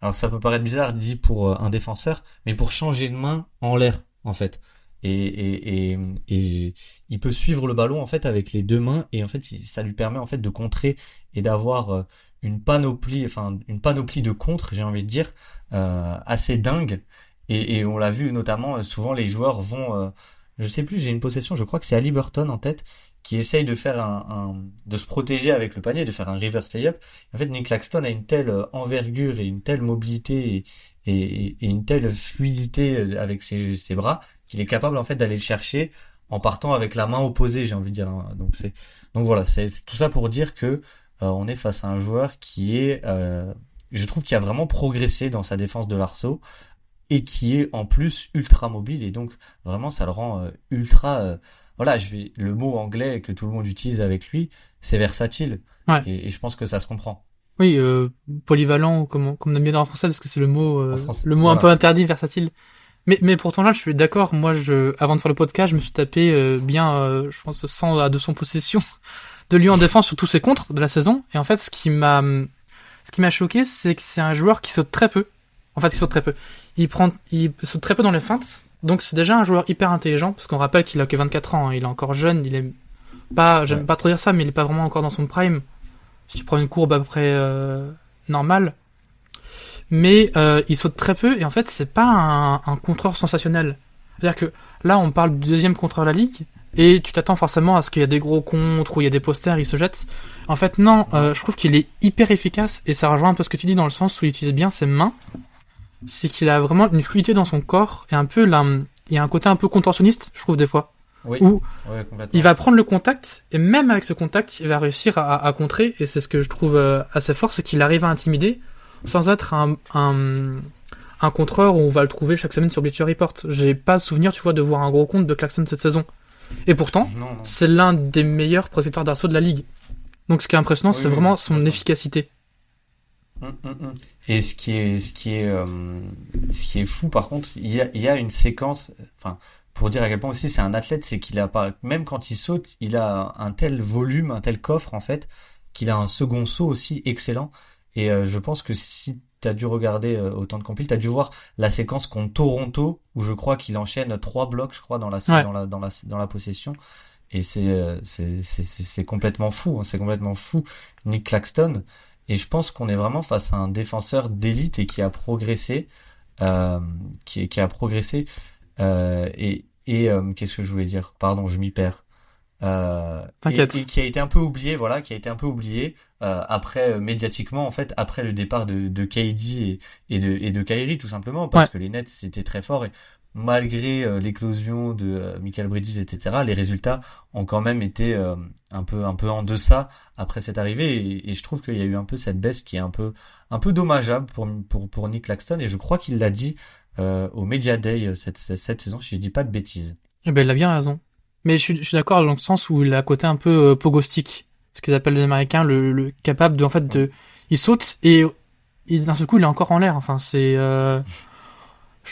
S1: alors ça peut paraître bizarre dit pour euh, un défenseur, mais pour changer de main en l'air, en fait. Et, et, et, il peut suivre le ballon, en fait, avec les deux mains. Et en fait, ça lui permet, en fait, de contrer et d'avoir euh, une panoplie, enfin, une panoplie de contres, j'ai envie de dire, euh, assez dingue. Et, on l'a vu notamment, souvent les joueurs vont... euh, je sais plus, j'ai une possession, je crois que c'est Ali Burton en tête, qui essaye de faire un, un- de se protéger avec le panier, de faire un reverse layup. En fait, Nick Claxton a une telle euh, envergure et une telle mobilité et, une telle fluidité euh, avec ses, ses bras qu'il est capable en fait d'aller le chercher en partant avec la main opposée, j'ai envie de dire. hein. Donc c'est donc voilà, c'est c'est tout ça pour dire que euh, on est face à un joueur qui est, euh, je trouve, qui a vraiment progressé dans sa défense de l'arceau et qui est en plus ultra mobile et donc vraiment ça le rend euh, ultra euh, voilà je vais le mot anglais que tout le monde utilise avec lui c'est versatile
S2: Ouais.
S1: et, et je pense que ça se comprend
S2: oui, euh, polyvalent, comme, comme on aime bien en français, parce que c'est le mot, euh,
S1: français,
S2: le mot un peu interdit, versatile. Mais, mais pourtant là, je suis d'accord. Moi, je, avant de faire le podcast, je me suis tapé euh, bien, euh, je pense, 100 à 200 possessions *laughs* de lui en défense sur tous ses contres de la saison. Et en fait, ce qui m'a, ce qui m'a choqué, c'est que c'est un joueur qui saute très peu. En fait, il saute très peu. Il prend, il saute très peu dans les feintes. Donc c'est déjà un joueur hyper intelligent, parce qu'on rappelle qu'il a que 24 ans, hein, il est encore jeune, il est pas, j'aime
S1: Ouais.
S2: pas trop dire ça, mais il est pas vraiment encore dans son prime. Si tu prends une courbe à peu près euh, normale. Mais euh, il saute très peu, et en fait, c'est pas un, un contreur sensationnel. C'est-à-dire que là, on parle du deuxième contreur de la ligue, et tu t'attends forcément à ce qu'il y a des gros contres, ou il y a des posters, il se jette. En fait, non, euh, je trouve qu'il est hyper efficace, et ça rejoint un peu ce que tu dis dans le sens où il utilise bien ses mains. C'est qu'il a vraiment une fluidité dans son corps, et un peu là, il y a un côté un peu contorsionniste, je trouve, des fois.
S1: oui
S2: Où
S1: ouais,
S2: il va prendre le contact, et même avec ce contact, il va réussir à, à contrer, et c'est ce que je trouve euh, assez fort, c'est qu'il arrive à intimider, sans être un, un, un contreur où on va le trouver chaque semaine sur Bleacher Report. J'ai pas souvenir, tu vois, de voir un gros compte de Claxton cette saison. Et pourtant, c'est l'un des meilleurs protecteurs d'assaut de la ligue. Donc ce qui est impressionnant,
S1: Oui,
S2: c'est
S1: oui,
S2: vraiment son efficacité.
S1: Hum, hum, hum. Et ce qui est, ce qui est, euh, ce qui est fou, par contre, il y a, il y a une séquence, enfin, pour dire à quel point aussi c'est un athlète, c'est qu'il a pas, même quand il saute, il a un tel volume, un tel coffre, en fait, qu'il a un second saut aussi excellent. Et euh, je pense que si t'as dû regarder euh, autant de compil, t'as dû voir la séquence contre Toronto, où je crois qu'il enchaîne trois blocs, je crois, dans la,
S2: Ouais.
S1: dans la, dans la, dans la possession. Et c'est c'est complètement fou, hein, c'est complètement fou. Nick Claxton. Et je pense qu'on est vraiment face à un défenseur d'élite et qui a progressé, euh, qui, qui a progressé. Euh, et et euh, qu'est-ce que je voulais dire? Pardon, je m'y perds. Euh, et, qui a été un peu oublié, voilà, qui a été un peu oublié euh, après médiatiquement en fait après le départ de, de KD et, et de et de Kyrie tout simplement parce que les Nets c'était très fort et malgré euh, l'éclosion de euh, Michael Bridges, etc., les résultats ont quand même été euh, un peu un peu en deçà après cette arrivée et, je trouve qu'il y a eu un peu cette baisse qui est un peu un peu dommageable pour pour pour Nick Claxton et je crois qu'il l'a dit au Media Day cette, cette saison si je dis pas de bêtises.
S2: Eh ben il a bien raison. Mais je suis, je suis d'accord dans le sens où il a un côté un peu pogostique, ce qu'ils appellent les Américains le, le capable de en fait de il saute et d'un seul coup il est encore en l'air. Enfin c'est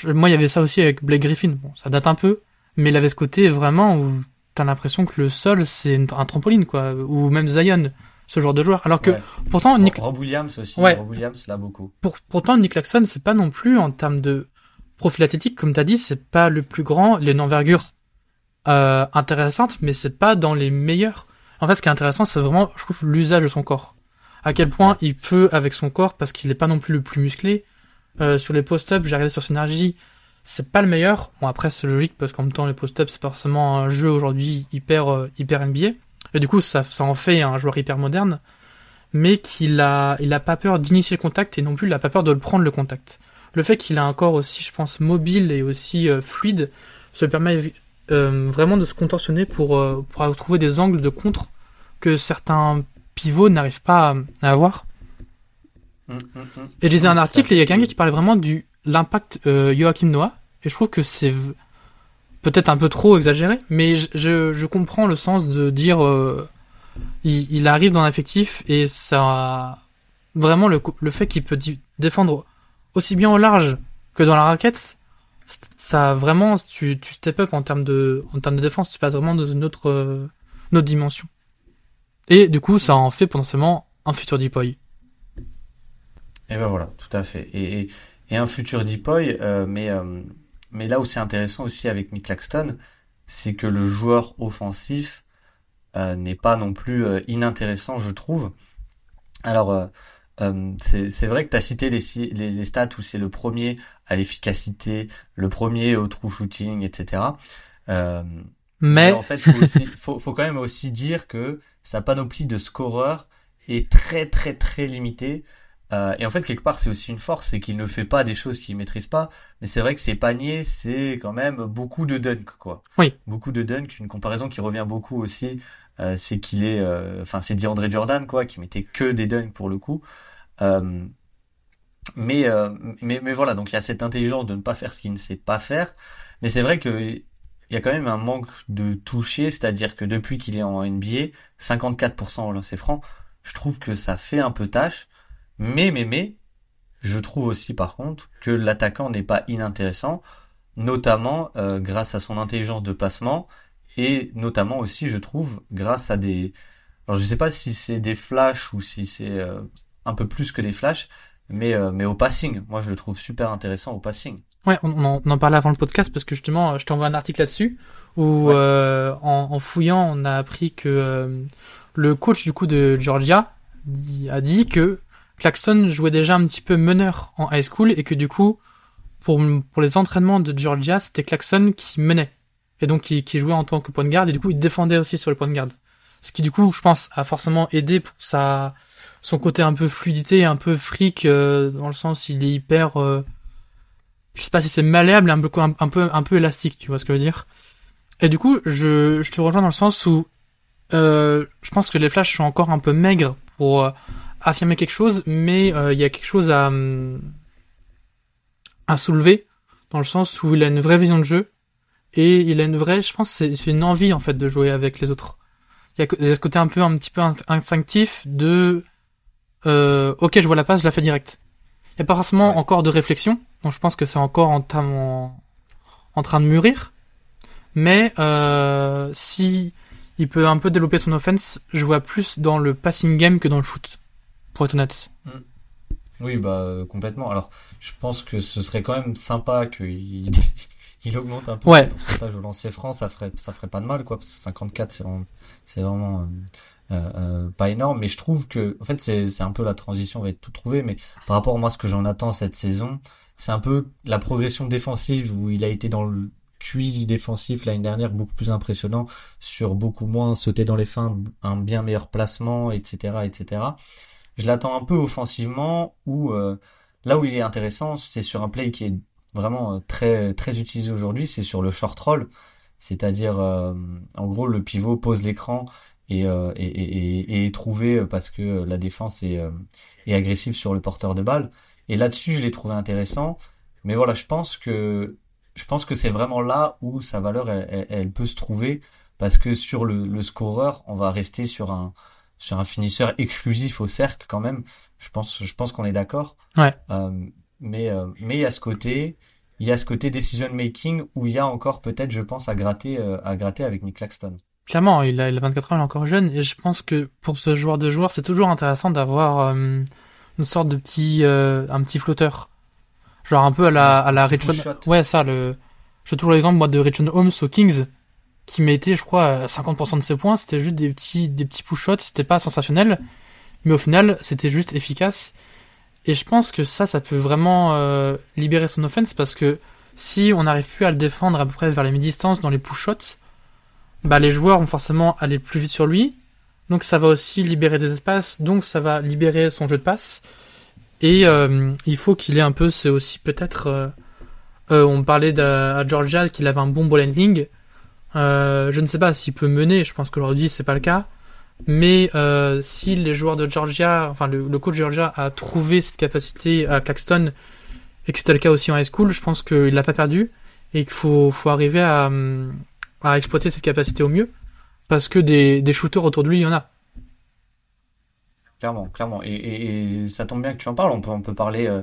S2: moi, il y avait ça aussi avec Blake Griffin. Bon, ça date un peu, mais il avait ce côté vraiment où t'as l'impression que le sol c'est un trampoline, quoi, ou même Zion, ce genre de joueur. Alors que pourtant Nick
S1: Rob Williams aussi, ouais. Rob Williams l'a beaucoup.
S2: Pour, pourtant Nick Claxton, c'est pas non plus en termes de profil athlétique, comme t'as dit, c'est pas le plus grand, les envergures euh, intéressantes, mais c'est pas dans les meilleurs. En fait, ce qui est intéressant, c'est vraiment, je trouve, l'usage de son corps. À quel point il peut avec son corps, parce qu'il est pas non plus le plus musclé, euh, sur les post-up, j'ai regardé sur Synergy, c'est pas le meilleur. Bon après c'est logique parce qu'en même temps les post-up c'est forcément un jeu aujourd'hui hyper euh, hyper NBA et du coup ça ça en fait un joueur hyper moderne mais qu'il a il a pas peur d'initier le contact et non plus il a pas peur de le prendre le contact. Le fait qu'il a un corps aussi je pense mobile et aussi euh, fluide se permet vraiment de se contorsionner pour pour trouver des angles de contre que certains pivots n'arrivent pas à avoir. Et je lisais un article et il y a quelqu'un qui parlait vraiment du l'impact euh, Joachim Noah et je trouve que c'est peut-être un peu trop exagéré, mais je, je, comprends le sens de dire euh, il, il, arrive dans l'effectif et ça vraiment le, le fait qu'il peut défendre aussi bien au large que dans la raquette, ça vraiment tu, tu step up en termes de en termes de défense, tu passes vraiment dans une autre euh, une autre dimension. Et du coup, ça en fait potentiellement un futur Deepoy.
S1: Et ben voilà, tout à fait. Et, et, un futur Deepoy, euh, mais, euh, mais là où c'est intéressant aussi avec Nick Claxton, c'est que le joueur offensif euh, n'est pas non plus euh, inintéressant, je trouve. Alors, euh, euh, c'est vrai que tu as cité les, les, les, stats où c'est le premier à l'efficacité, le premier au true shooting, etc. mais... mais en fait, faut, aussi, faut, faut, quand même aussi dire que sa panoplie de scoreurs est très très très limitée. Euh, et en fait, quelque part, c'est aussi une force, c'est qu'il ne fait pas des choses qu'il maîtrise pas. Mais c'est vrai que ses paniers, c'est quand même beaucoup de dunk, quoi.
S2: Oui.
S1: Beaucoup de dunk. Une comparaison qui revient beaucoup aussi, euh, c'est qu'il est, euh, enfin, c'est DeAndre Jordan, quoi, qui mettait que des dunks pour le coup. Euh, mais, mais, mais voilà. Donc il y a cette intelligence de ne pas faire ce qu'il ne sait pas faire. Mais c'est vrai que il y a quand même un manque de toucher, c'est-à-dire que depuis qu'il est en NBA, 54% au lancer franc, je trouve que ça fait un peu tâche. Mais, mais, mais, je trouve aussi par contre que l'attaquant n'est pas inintéressant, notamment euh, grâce à son intelligence de placement et notamment aussi, je trouve, grâce à des... Alors je sais pas si c'est des flashs ou si c'est euh, un peu plus que des flashs, mais, euh, mais au passing. Moi, je le trouve super intéressant au passing.
S2: Ouais, on en, on en parlait avant le podcast parce que justement, je t'envoie un article là-dessus où en, en, fouillant, on a appris que le coach du coup de Georgia a dit que Claxton jouait déjà un petit peu meneur en high school et que du coup, pour, les entraînements de Georgia, c'était Claxton qui menait. Et donc qui, qui jouait en tant que point de garde et du coup il défendait aussi sur le point de garde. Ce qui du coup, je pense, a forcément aidé pour sa son côté un peu fluidité, un peu fric, euh, dans le sens il est hyper, euh, je sais pas si c'est malléable, un peu un, peu un peu élastique, tu vois ce que je veux dire. Et du coup, je, je te rejoins dans le sens où euh, je pense que les flashs sont encore un peu maigres pour euh, affirmer quelque chose, mais euh, il y a quelque chose à, à soulever, dans le sens où il a une vraie vision de jeu, et il a une vraie, je pense, c'est une envie en fait de jouer avec les autres. Il y a, ce côté un peu, un petit peu instinctif de, euh, ok, je vois la passe, je la fais direct. Il n'y a pas forcément encore de réflexion, donc je pense que c'est encore en, en, en, train de mûrir. Mais euh, si il peut un peu développer son offense, je vois plus dans le passing game que dans le shoot pour être honnête. Mm.
S1: Oui, bah euh, complètement. Alors, je pense que ce serait quand même sympa qu'il *laughs* il augmente un peu
S2: Ouais.
S1: le pourcentage au lancer franc, ça ferait, ça ferait pas de mal, quoi, parce que 54, c'est vraiment, c'est vraiment euh, euh, euh, pas énorme. Mais je trouve que, en fait, c'est, c'est un peu la transition, on va être tout trouvé. Mais par rapport à moi, ce que j'en attends cette saison, c'est un peu la progression défensive où il a été dans le QI défensif l'année dernière beaucoup plus impressionnant sur beaucoup moins sauter dans les fins, un bien meilleur placement, etc., etc. Je l'attends un peu offensivement où euh, là où il est intéressant, c'est sur un play qui est vraiment euh, très utilisé aujourd'hui, c'est sur le short roll, c'est-à-dire euh, en gros le pivot pose l'écran et, euh, est trouvé parce que la défense est, agressive sur le porteur de balle. Et là-dessus, je l'ai trouvé intéressant. Mais voilà, je pense que c'est vraiment là où sa valeur elle peut se trouver parce que sur le, le scoreur, on va rester sur un sur un finisseur exclusif au cercle quand même. Je pense je pense qu'on est d'accord.
S2: Ouais.
S1: Euh, mais euh, mais il y a ce côté il y a ce côté decision making où il y a encore peut-être je pense à gratter euh, à gratter avec Nick Claxton.
S2: Clairement, il a, il a 24 ans, il est encore jeune, et je pense que pour ce joueur de joueur, c'est toujours intéressant d'avoir euh, une sorte de petit, euh, un petit flotteur. Genre un peu à la, à la Richard. Ouais, ça, le, je trouve l'exemple, moi, de Richard Holmes aux Kings, qui mettait, je crois, euh, 50% de ses points, c'était juste des petits, des petits push shots, c'était pas sensationnel, mais au final, c'était juste efficace. Et je pense que ça, ça peut vraiment euh, libérer son offense, parce que si on n'arrive plus à le défendre à peu près vers les mi-distances dans les push shots, bah les joueurs vont forcément aller plus vite sur lui. Donc ça va aussi libérer des espaces, donc ça va libérer son jeu de passe. Et euh, il faut qu'il ait un peu, c'est aussi peut-être, euh, on parlait à Georgia qu'il avait un bon ball handling. Euh, je ne sais pas s'il peut mener, je pense qu'aujourd'hui c'est pas le cas. Mais euh, si les joueurs de Georgia, enfin le, le coach de Georgia a trouvé cette capacité à Claxton et que c'était le cas aussi en high school, je pense qu'il l'a pas perdu et qu'il faut, faut arriver à, à exploiter cette capacité au mieux parce que des, des shooters autour de lui, il y en a.
S1: Clairement, clairement. Et, et, et ça tombe bien que tu en parles. On peut, on peut parler euh,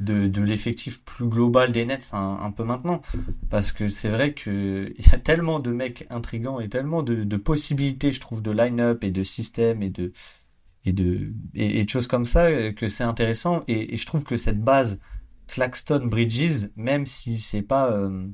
S1: de, de l'effectif plus global des Nets un, un peu maintenant. Parce que c'est vrai que *laughs* il y a tellement de mecs intrigants et tellement de, de possibilités, je trouve, de line-up et de système et de, et de, et, de choses comme ça euh, que c'est intéressant. Et, et je trouve que cette base Claxton Bridges, même si c'est pas, euh,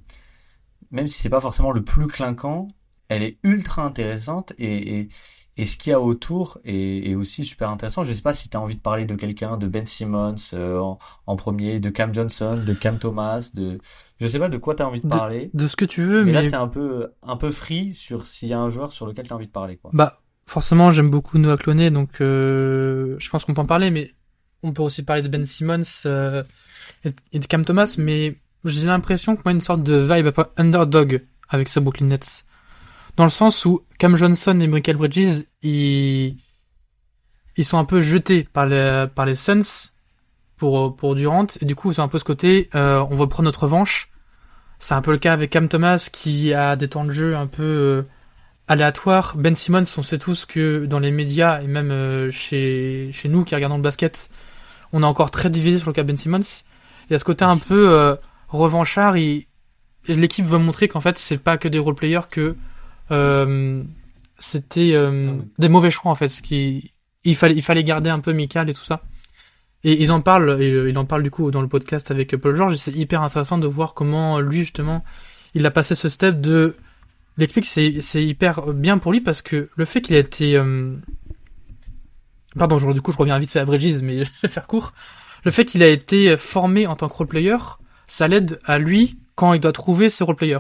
S1: même si c'est pas forcément le plus clinquant, elle est ultra intéressante et, et, et ce qu'il y a autour est, est aussi super intéressant. Je sais pas si tu as envie de parler de quelqu'un, de Ben Simmons euh, en, en premier, de Cam Johnson, de Cam Thomas, de je sais pas de quoi tu as envie de parler.
S2: De ce que tu veux,
S1: Mais
S2: mais,
S1: là c'est un peu un peu free sur s'il y a un joueur sur lequel tu as envie de parler quoi.
S2: bah forcément j'aime beaucoup Noah Cloné, donc euh, je pense qu'on peut en parler, mais on peut aussi parler de Ben Simmons euh, et, et de Cam Thomas, mais j'ai l'impression qu'on a une sorte de vibe un peu underdog avec ce Brooklyn Nets. Dans le sens où Cam Johnson et Michael Bridges, ils, ils sont un peu jetés par les, par les Suns pour, pour Durant, et du coup, c'est un peu ce côté, euh, on va prendre notre revanche. C'est un peu le cas avec Cam Thomas qui a des temps de jeu un peu euh, aléatoires. Ben Simmons, on sait tous que dans les médias et même euh, chez, chez nous qui regardons le basket, on est encore très divisé sur le cas Ben Simmons. Il y a ce côté un peu euh, revanchard, il- et l'équipe veut montrer qu'en fait, c'est pas que des role-players, que c'était euh,
S1: Ah oui.
S2: des mauvais choix en fait. Ce qui, il fallait, il fallait garder un peu Michael et tout ça. Et ils en parlent, et euh, il en parle du coup dans le podcast avec Paul George. Et c'est hyper intéressant de voir comment lui justement, il a passé ce step de. Il explique que c'est c'est hyper bien pour lui parce que le fait qu'il a été. euh, Pardon, du coup je reviens vite fait à Bridges, mais *laughs* je vais faire court. Le fait qu'il a été formé en tant que role-player, ça l'aide à lui quand il doit trouver ses role-players.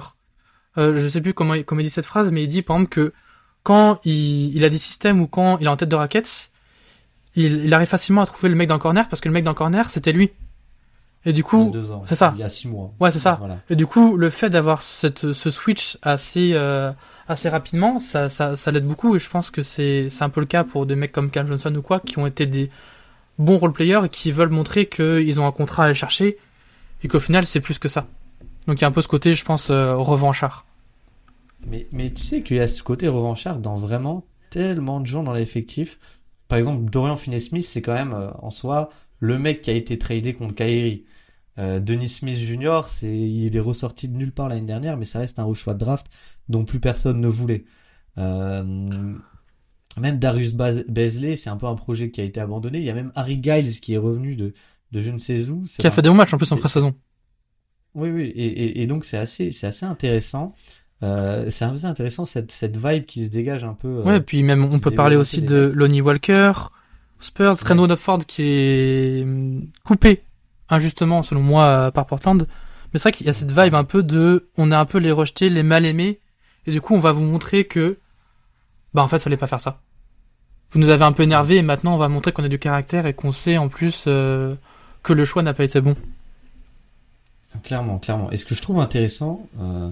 S2: Euh, je sais plus comment, il- comment il dit cette phrase, mais il dit par exemple que quand il, il a des systèmes ou quand il est en tête de raquettes, il, il arrive facilement à trouver le mec dans le corner parce que le mec dans le corner c'était lui. Et du coup, c'est ça.
S1: Il y a six mois.
S2: Ouais, c'est ça.
S1: Voilà.
S2: et du coup, le fait d'avoir cette, ce switch assez, euh, assez rapidement, ça, ça, ça l'aide beaucoup. Et je pense que c'est, c'est un peu le cas pour des mecs comme Cam Johnson ou quoi, qui ont été des bons role-players et qui veulent montrer qu'ils ont un contrat à aller chercher et qu'au final, c'est plus que ça. Donc il y a un peu ce côté, je pense, euh, revanchard.
S1: Mais, mais tu sais qu'il y a ce côté revanchard dans vraiment tellement de gens dans l'effectif. Par exemple, Dorian Finney-Smith, c'est quand même euh, en soi le mec qui a été tradé contre Kyrie. Euh, Denis Smith Jr., c'est, il est ressorti de nulle part l'année dernière, mais ça reste un choix de draft dont plus personne ne voulait. Euh, même Darius Bazley, c'est un peu un projet qui a été abandonné. Il y a même Harry Giles qui est revenu de, de je ne sais où.
S2: Qui a fait des bons matchs en plus en pré-saison.
S1: Oui, oui, et, et, et donc c'est assez, c'est assez intéressant. Euh, c'est assez intéressant cette, cette vibe qui se dégage un peu. euh,
S2: Ouais, puis même on peut parler aussi de. Lonnie Walker, Spurs,
S1: Ouais.
S2: Renaud Ford qui est hum, coupé injustement selon moi par Portland. Mais c'est vrai qu'il y a cette vibe un peu de, on est un peu les rejetés, les mal aimés, et du coup on va vous montrer que, bah en fait fallait pas faire ça. Vous nous avez un peu énervé et maintenant on va montrer qu'on a du caractère et qu'on sait en plus euh, que le choix n'a pas été bon.
S1: Clairement, clairement. Et ce que je trouve intéressant, euh,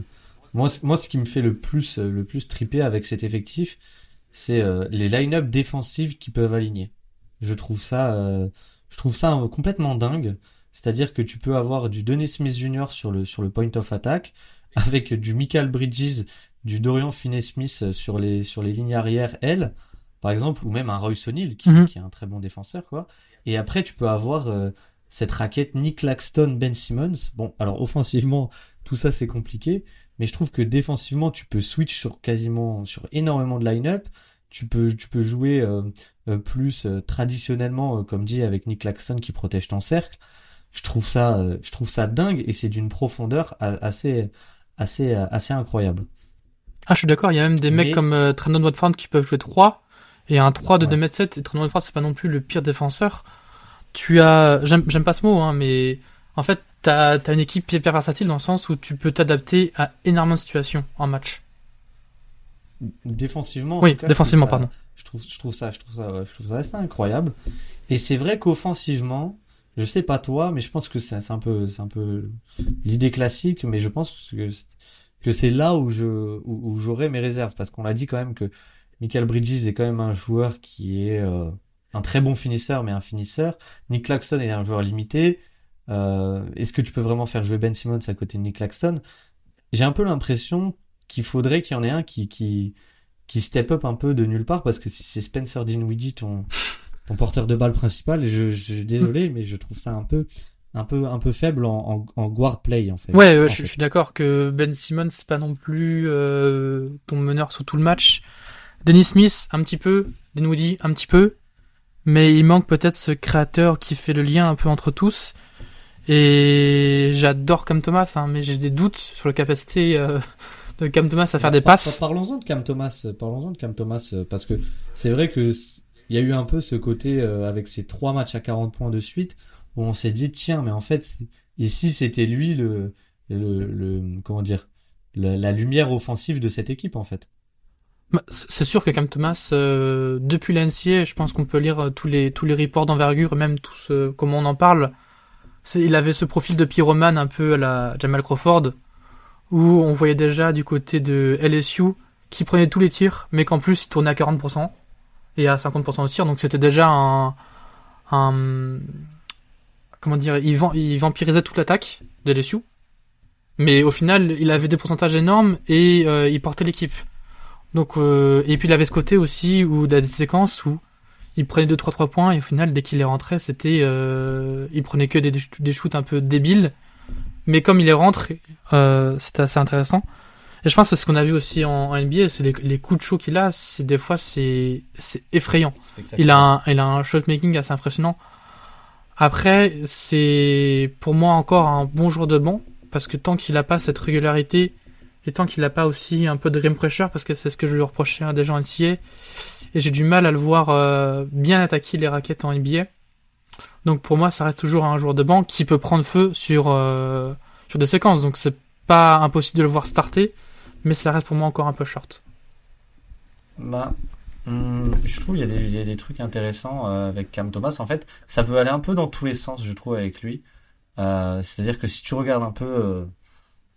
S1: moi, moi, ce qui me fait le plus, euh, le plus triper avec cet effectif, c'est euh, les line-up défensives qui peuvent aligner. Je trouve ça, euh, je trouve ça euh, complètement dingue. C'est-à-dire que tu peux avoir du Dennis Smith Jr. sur le sur le point of attack, avec du Michael Bridges, du Dorian Finney-Smith euh, sur les sur les lignes arrière, elle, par exemple, ou même un Royce O'Neal qui,
S2: Mhm.
S1: qui est un très bon défenseur, quoi. Et après, tu peux avoir euh, cette raquette Nick Claxton, Ben Simmons. Bon, alors offensivement, tout ça c'est compliqué, mais je trouve que défensivement, tu peux switch sur quasiment, sur énormément de line-up. Tu peux, tu peux jouer euh, euh, plus euh, traditionnellement, euh, comme dit, avec Nick Claxton qui protège ton cercle. Je trouve ça, euh, je trouve ça dingue et c'est d'une profondeur assez, assez, assez incroyable.
S2: Ah, je suis d'accord, il y a même des mecs comme euh, Trendon Watford qui peuvent jouer 3, et un 3 de
S1: Ouais.
S2: 2m7, et Trendon Watford c'est pas non plus le pire défenseur. Tu as, j'aime, pas ce mot, hein, mais en fait, t'as, t'as une équipe hyper versatile dans le sens où tu peux t'adapter à énormément de situations en match.
S1: Défensivement, en
S2: Oui,
S1: cas,
S2: défensivement,
S1: ça-
S2: pardon.
S1: Je trouve, je trouve ça, je trouve ça, je trouve ça assez incroyable. Et c'est vrai qu'offensivement, je sais pas toi, mais je pense que c'est c'est un peu, c'est un peu l'idée classique, mais je pense que que c'est là où je où, où j'aurai mes réserves parce qu'on l'a dit quand même que Michael Bridges est quand même un joueur qui est euh, un très bon finisseur, mais un finisseur. Nick Claxton est un joueur limité. Euh, Est-ce que tu peux vraiment faire jouer Ben Simmons à côté de Nick Claxton? J'ai un peu l'impression qu'il faudrait qu'il y en ait un qui qui qui step up un peu de nulle part parce que si c'est Spencer Dinwiddie ton ton porteur de balle principal, je, je suis désolé mais je trouve ça un peu un peu un peu faible en, en, en guard play en fait.
S2: Ouais, ouais,
S1: En
S2: je,
S1: fait.
S2: je suis d'accord que Ben Simmons c'est pas non plus euh, ton meneur sur tout le match. Dennis Smith un petit peu, Dinwiddie un petit peu, mais il manque peut-être ce créateur qui fait le lien un peu entre tous. Et j'adore Cam Thomas, hein, mais j'ai des doutes sur la capacité euh, de Cam Thomas à faire des
S1: Par-
S2: passes.
S1: par- Parlons-en de Cam Thomas, parlons-en de Cam Thomas euh, parce que c'est vrai que il y a eu un peu ce côté euh, avec ces trois matchs à 40 points de suite où on s'est dit tiens mais en fait ici c'était lui le le, le comment dire la, la lumière offensive de cette équipe en fait?
S2: C'est sûr que Cam Thomas, euh, depuis la NCA, je pense qu'on peut lire euh, tous les tous les reports d'envergure, même tout ce, comment on en parle. Il avait ce profil de pyromane un peu à la Jamal Crawford, où on voyait déjà du côté de LSU qui prenait tous les tirs, mais qu'en plus il tournait à 40% et à 50% au tir, donc c'était déjà un, un comment dire, il vampirisait toute l'attaque de LSU, mais au final il avait des pourcentages énormes et euh, il portait l'équipe. Donc euh, et puis il avait ce côté aussi où il a des séquences où il prenait 2 3 3 points et au final dès qu'il est rentré, c'était euh, il prenait que des des shoots un peu débiles. Mais comme il est rentré, euh, c'était assez intéressant. Et je pense que c'est ce qu'on a vu aussi en, en NBA, c'est les, les coups de chaud qu'il a, c'est des fois c'est c'est effrayant. Il a un, il a un shot making assez impressionnant. Après, c'est pour moi encore un bon jour de banc parce que tant qu'il a pas cette régularité et tant qu'il a pas aussi un peu de rim pressure parce que c'est ce que je lui reprochais à des gens NCA et j'ai du mal à le voir euh, bien attaquer les raquettes en NBA. Donc pour moi, ça reste toujours un joueur de banc qui peut prendre feu sur euh, sur des séquences. Donc c'est pas impossible de le voir starter, mais ça reste pour moi encore un peu short.
S1: Bah, hum, je trouve il y a des, trucs intéressants euh, avec Cam Thomas. En fait, ça peut aller un peu dans tous les sens, je trouve, avec lui. Euh, c'est-à-dire que si tu regardes un peu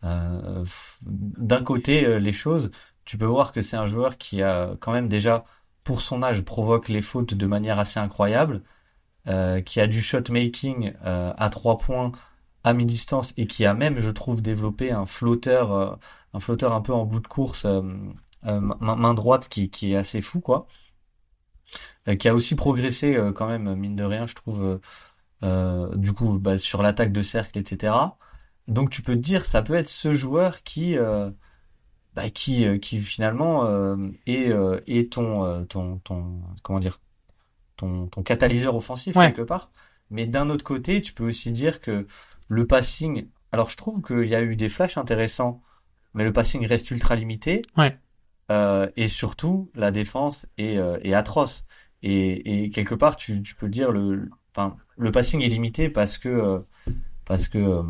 S1: d'un côté euh, les choses, tu peux voir que c'est un joueur qui a quand même déjà, pour son âge, provoque les fautes de manière assez incroyable, euh, qui a du shot making euh, à trois points à mi-distance et qui a même, je trouve, développé un flotteur, euh, un flotteur un peu en bout de course. euh, euh, main, droite qui, est assez fou quoi Euh, qui a aussi progressé euh, quand même mine de rien je trouve euh, euh, du coup bah, sur l'attaque de cercle etc donc tu peux te dire ça peut être ce joueur qui euh, bah, qui euh, qui finalement euh, est euh, est ton ton ton comment dire ton ton catalyseur offensif
S2: Ouais.
S1: quelque part mais d'un autre côté tu peux aussi dire que le passing alors je trouve qu'il y a eu des flashs intéressants, mais le passing reste ultra limité.
S2: Ouais.
S1: Et surtout, la défense est, est atroce. Et, et quelque part, tu, tu peux dire le, enfin, le passing est limité parce que parce que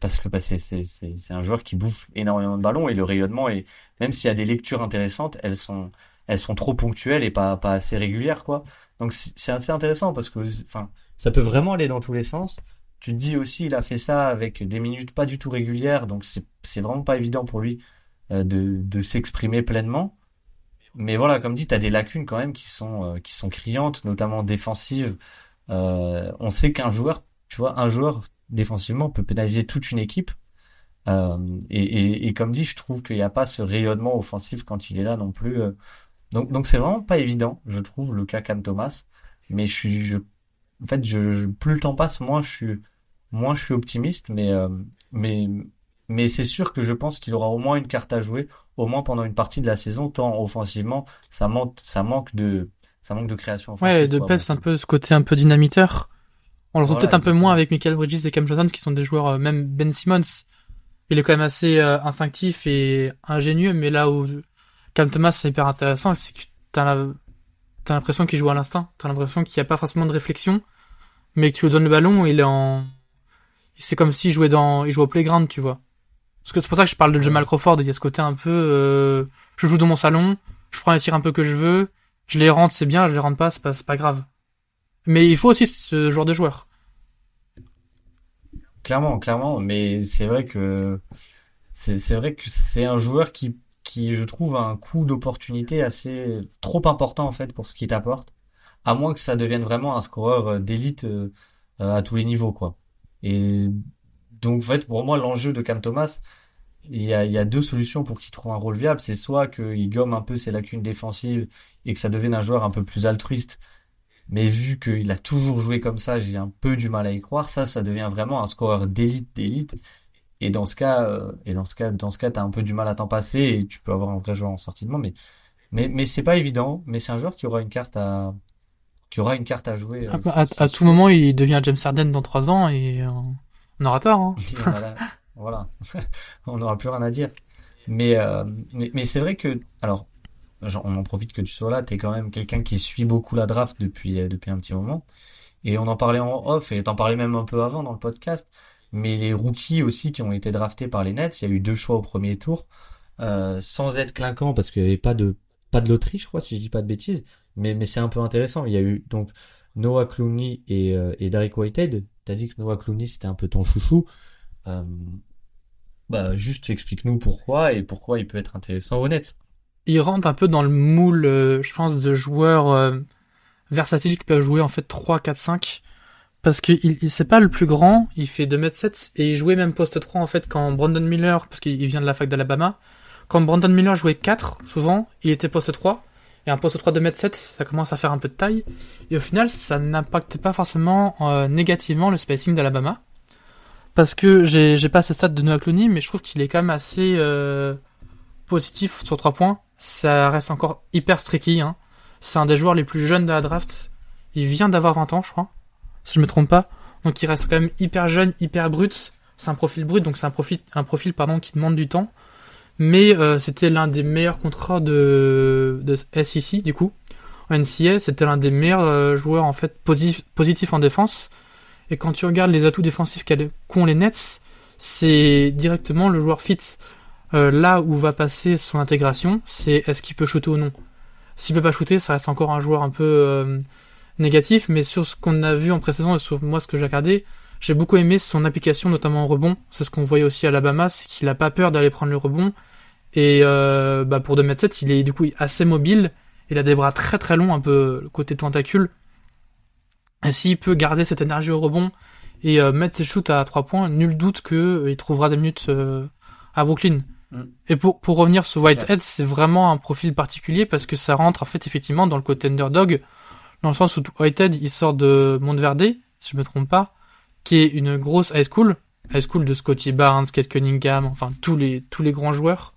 S1: parce que bah, c'est un joueur qui bouffe énormément de ballons et le rayonnement et même s'il y a des lectures intéressantes, elles sont elles sont trop ponctuelles et pas pas assez régulières quoi. Donc c'est assez intéressant parce que enfin ça peut vraiment aller dans tous les sens. Tu te dis aussi il a fait ça avec des minutes pas du tout régulières donc c'est c'est vraiment pas évident pour lui euh, de de s'exprimer pleinement. Mais voilà, comme dit, tu as des lacunes quand même qui sont euh, qui sont criantes, notamment défensives. Euh, on sait qu'un joueur, tu vois, un joueur défensivement peut pénaliser toute une équipe. Euh, et, et, et, comme dit, je trouve qu'il n'y a pas ce rayonnement offensif quand il est là non plus. Euh. Donc donc c'est vraiment pas évident, je trouve, le cas Cam Thomas. Mais je suis, je, en fait, je, plus le temps passe, moins je suis, moins je suis optimiste. Mais euh, mais mais c'est sûr que je pense qu'il aura au moins une carte à jouer, au moins pendant une partie de la saison, tant offensivement, ça manque, ça manque de, ça manque de création offensive.
S2: Ouais, de Peps, un peu ce côté un peu dynamiteur. On le retrouve peut-être un peu moins avec Michael Bridges et Cam Johnson, qui sont des joueurs, euh, même Ben Simmons, il est quand même assez euh, instinctif et ingénieux, mais là où Cam Thomas c'est hyper intéressant, c'est que t'as la... t'as l'impression qu'il joue à l'instinct, t'as l'impression qu'il n'y a pas forcément de réflexion, mais que tu lui donnes le ballon, il est en, c'est comme s'il jouait dans, il jouait au playground, tu vois. Parce que c'est pour ça que je parle de Jamal Crawford, il y a ce côté un peu, euh, je joue dans mon salon, je prends les tirs un peu que je veux, je les rentre, c'est bien, je les rentre pas, c'est pas, pas grave. Mais il faut aussi ce genre de joueur.
S1: Clairement, clairement, mais c'est vrai que c'est vrai que c'est un joueur qui qui je trouve a un coup d'opportunité assez trop important en fait pour ce qu'il t'apporte, à moins que ça devienne vraiment un scoreur euh, d'élite euh, à tous les niveaux quoi. Et donc en fait pour moi l'enjeu de Cam Thomas, il y a, il y a deux solutions pour qu'il trouve un rôle viable. C'est soit qu'il gomme un peu ses lacunes défensives et que ça devienne un joueur un peu plus altruiste mais vu qu'il a toujours joué comme ça, j'ai un peu du mal à y croire. Ça, ça devient vraiment un scoreur d'élite, d'élite. Et dans ce cas, euh, et dans ce cas, dans ce cas, t'as un peu du mal à t'en passer et tu peux avoir un vrai joueur en sortie de Mais, mais, mais c'est pas évident. Mais c'est un joueur qui aura une carte à, qui aura une carte à jouer.
S2: Euh, à, tout moment, il devient James Harden dans trois ans et euh, on aura tort. Hein.
S1: voilà, *laughs* voilà. *laughs* on n'aura plus rien à dire. Mais, mais, mais c'est vrai que, alors, on en profite que tu sois là, tu es quand même quelqu'un qui suit beaucoup la draft depuis, euh, depuis un petit moment. Et on en parlait en off, et t'en parlais même un peu avant dans le podcast, mais les rookies aussi qui ont été draftés par les Nets, il y a eu deux choix au premier tour, euh, sans être clinquant, parce qu'il n'y avait pas de, pas de loterie, je crois, si je dis pas de bêtises, mais, mais c'est un peu intéressant. Il y a eu donc Noah Clooney et, euh, et Derek Whitehead. T'as dit que Noah Clooney c'était un peu ton chouchou. Euh, bah, juste explique-nous pourquoi et pourquoi il peut être intéressant Nets
S2: il rentre un peu dans le moule, euh, je pense, de joueurs euh, versatiles qui peuvent jouer en fait 3, 4, 5. Parce que il, c'est pas le plus grand, il fait 2m7 et il jouait même poste 3 en fait quand Brandon Miller, parce qu'il vient de la fac d'Alabama, quand Brandon Miller jouait 4, souvent, il était poste 3. Et un poste 3 de m 7, ça commence à faire un peu de taille. Et au final, ça n'impactait pas forcément euh, négativement le spacing d'Alabama. Parce que j'ai, pas ce stade de Noah Clooney, mais je trouve qu'il est quand même assez euh, positif sur 3 points ça reste encore hyper streaky. Hein. C'est un des joueurs les plus jeunes de la draft. Il vient d'avoir 20 ans, je crois, si je me trompe pas. Donc il reste quand même hyper jeune, hyper brut. C'est un profil brut, donc c'est un profil, un profil pardon qui demande du temps. Mais euh, c'était l'un des meilleurs contrats de, de SEC du coup. En NCA, c'était l'un des meilleurs euh, joueurs en fait positif, en défense. Et quand tu regardes les atouts défensifs qu'ont les Nets, c'est directement le joueur fit. Euh, là où va passer son intégration, c'est est-ce qu'il peut shooter ou non. S'il peut pas shooter, ça reste encore un joueur un peu euh, négatif, mais sur ce qu'on a vu en précédent et sur moi ce que j'ai regardé, j'ai beaucoup aimé son application, notamment en rebond. C'est ce qu'on voyait aussi à Alabama, c'est qu'il a pas peur d'aller prendre le rebond. Et euh, bah pour 2m7, il est du coup assez mobile. Il a des bras très très longs, un peu côté tentacule. Et s'il peut garder cette énergie au rebond et mettre ses shoots à 3 points, nul doute qu'il trouvera des minutes à Brooklyn. Mm. Et pour, pour revenir sur Whitehead, c'est vraiment un profil particulier parce que ça rentre en fait effectivement dans le côté underdog, dans le sens où Whitehead il sort de Monteverde, si je me trompe pas, qui est une grosse high school, high school de Scotty Barnes, Kate Cunningham, enfin tous les tous les grands joueurs.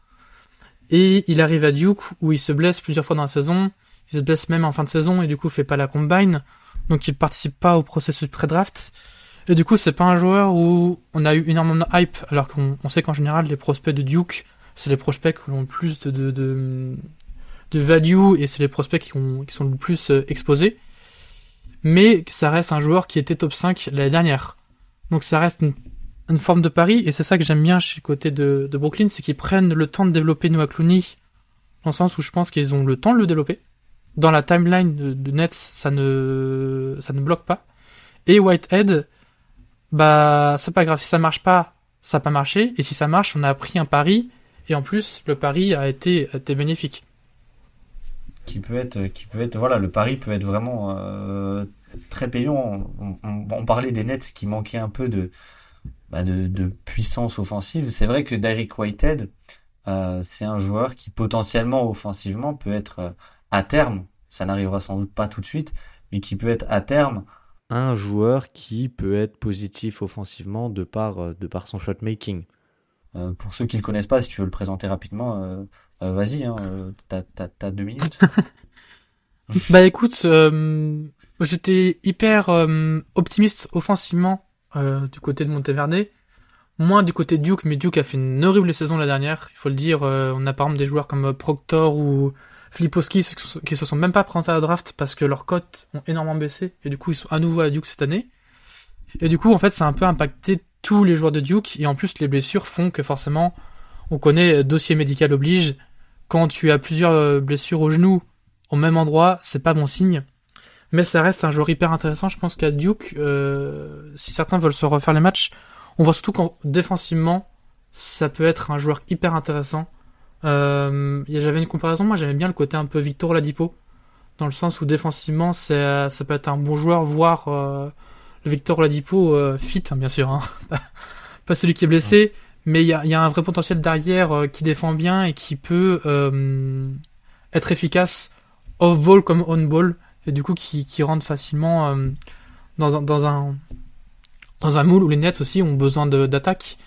S2: Et il arrive à Duke où il se blesse plusieurs fois dans la saison, il se blesse même en fin de saison et du coup fait pas la combine, donc il participe pas au processus pré-draft. Et du coup, c'est pas un joueur où on a eu énormément de hype, alors qu'on on sait qu'en général, les prospects de Duke, c'est les prospects qui ont le plus de, de, de, de value et c'est les prospects qui, ont, qui sont le plus euh, exposés. Mais ça reste un joueur qui était top 5 l'année dernière. Donc ça reste une, une forme de pari et c'est ça que j'aime bien chez le côté de, de Brooklyn, c'est qu'ils prennent le temps de développer Noah Clooney dans le sens où je pense qu'ils ont le temps de le développer. Dans la timeline de, de Nets, ça ne, ça ne bloque pas. Et Whitehead, bah c'est pas grave. Si ça marche pas ça n'a pas marché. Et si ça marche on a pris un pari. Et en plus le pari a été, a été bénéfique.
S1: Qui peut être qui peut être voilà le pari peut être vraiment euh, très payant. On, parlait des Nets qui manquaient un peu de bah de, puissance offensive. C'est vrai que Derek Whitehead euh, c'est un joueur qui potentiellement offensivement peut être euh, à terme ça n'arrivera sans doute pas tout de suite mais qui peut être à terme
S3: un joueur qui peut être positif offensivement de par, euh, de par son shot making.
S1: Euh, pour ceux qui le connaissent pas, si tu veux le présenter rapidement, euh, euh vas-y, hein, euh, t'as deux minutes. *laughs*
S2: bah écoute, j'étais hyper optimiste offensivement du côté de Monteverde, moins du côté de Duke, mais Duke a fait une horrible saison la dernière, il faut le dire. on a par exemple des joueurs comme Proctor ou Filipowski qui se sont même pas présentés à la draft parce que leurs cotes ont énormément baissé et du coup ils sont à nouveau à Duke cette année. Et du coup en fait ça a un peu impacté tous les joueurs de Duke et en plus les blessures font que forcément on connaît dossier médical oblige. Quand tu as plusieurs euh, blessures au genou au même endroit, c'est pas bon signe. Mais ça reste un joueur hyper intéressant. Je pense qu'à Duke, euh, si certains veulent se refaire les matchs, on voit surtout qu'en défensivement, ça peut être un joueur hyper intéressant. Euh, j'avais une comparaison, moi j'aimais bien le côté un peu Victor Ladipo, dans le sens où défensivement c'est, ça peut être un bon joueur, voire euh, le Victor Ladipo euh, fit, hein, bien sûr, hein. *laughs* pas celui qui est blessé, mais il y a, y a, un vrai potentiel derrière euh, qui défend bien et qui peut euh, être efficace off-ball comme on-ball, et du coup qui, qui rentre facilement dans, un, dans, un, dans un moule où les Nets aussi ont besoin d'attaque.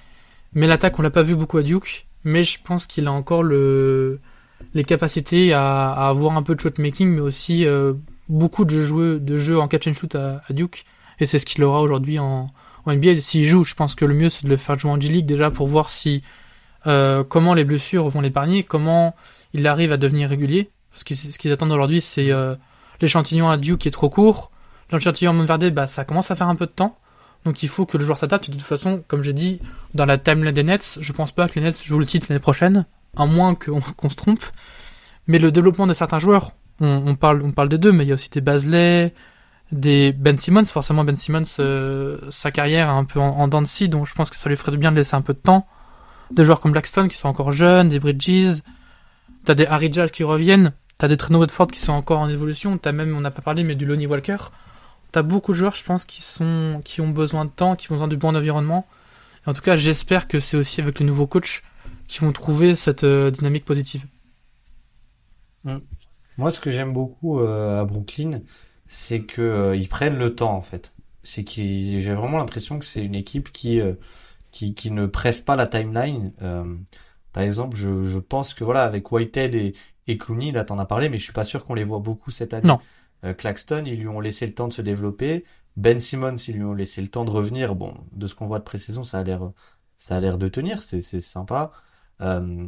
S2: Mais l'attaque, on l'a pas vu beaucoup à Duke mais je pense qu'il a encore le les capacités à, à, avoir un peu de shot making, mais aussi euh, beaucoup de jeux de en catch and shoot à, à Duke, et c'est ce qu'il aura aujourd'hui en, en NBA. S'il joue, je pense que le mieux c'est de le faire jouer en G-League déjà pour voir si euh, comment les blessures vont l'épargner, comment il arrive à devenir régulier, parce que ce qu'ils attendent aujourd'hui c'est euh, l'échantillon à Duke qui est trop court, l'échantillon à bah ça commence à faire un peu de temps. Donc il faut que le joueur s'adapte. De toute façon, comme j'ai dit, dans la timeline des Nets, je pense pas que les Nets jouent le titre l'année prochaine, à moins *laughs* qu'on se trompe. Mais le développement de certains joueurs, on, parle, on parle des deux, mais il y a aussi des Basley, des Ben Simmons. Forcément, Ben Simmons, euh, sa carrière est un peu en, en dents de scie, donc je pense que ça lui ferait du bien de laisser un peu de temps. Des joueurs comme Blackstone qui sont encore jeunes, des Bridges, t'as des Harry Giles qui reviennent, t'as des Treno Woodford qui sont encore en évolution, t'as même, on n'a pas parlé, mais du Lonnie Walker t'as beaucoup de joueurs, je pense, qui sont, qui ont besoin de temps, qui ont besoin du bon environnement. Et en tout cas, j'espère que c'est aussi avec les nouveaux coachs qui vont trouver cette euh, dynamique positive.
S1: Mm. Moi, ce que j'aime beaucoup euh, à Brooklyn, c'est que euh, ils prennent le temps en fait. C'est que j'ai vraiment l'impression que c'est une équipe qui, qui qui ne presse pas la timeline. Par exemple, je, je pense que voilà avec Whitehead et, et Clooney, là t'en as parlé, mais je suis pas sûr qu'on les voit beaucoup cette année.
S2: Non.
S1: Euh, Claxton, ils lui ont laissé le temps de se développer. Ben Simmons, ils lui ont laissé le temps de revenir. Bon, de ce qu'on voit de pré-saison, ça a l'air, ça a l'air de tenir. C'est, sympa. Euh,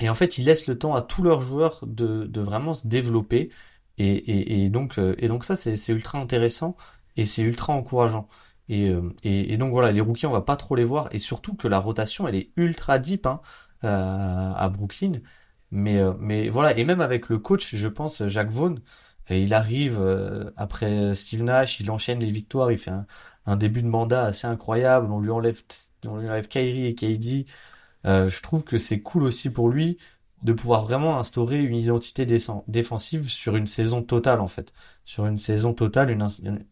S1: et en fait, ils laissent le temps à tous leurs joueurs de, vraiment se développer. Et, euh, donc ça, c'est, ultra intéressant et c'est ultra encourageant. Et, donc voilà, les rookies, on va pas trop les voir. Et surtout que la rotation, elle est ultra deep hein, à Brooklyn. Mais, mais voilà, et même avec le coach, je pense, Jacques Vaughn, et il arrive euh, après Steve Nash, il enchaîne les victoires, il fait un, un, début de mandat assez incroyable. On lui enlève, on lui enlève Kyrie et KD. Euh, je trouve que c'est cool aussi pour lui de pouvoir vraiment instaurer une identité défensive sur une saison totale en fait, sur une saison totale, une,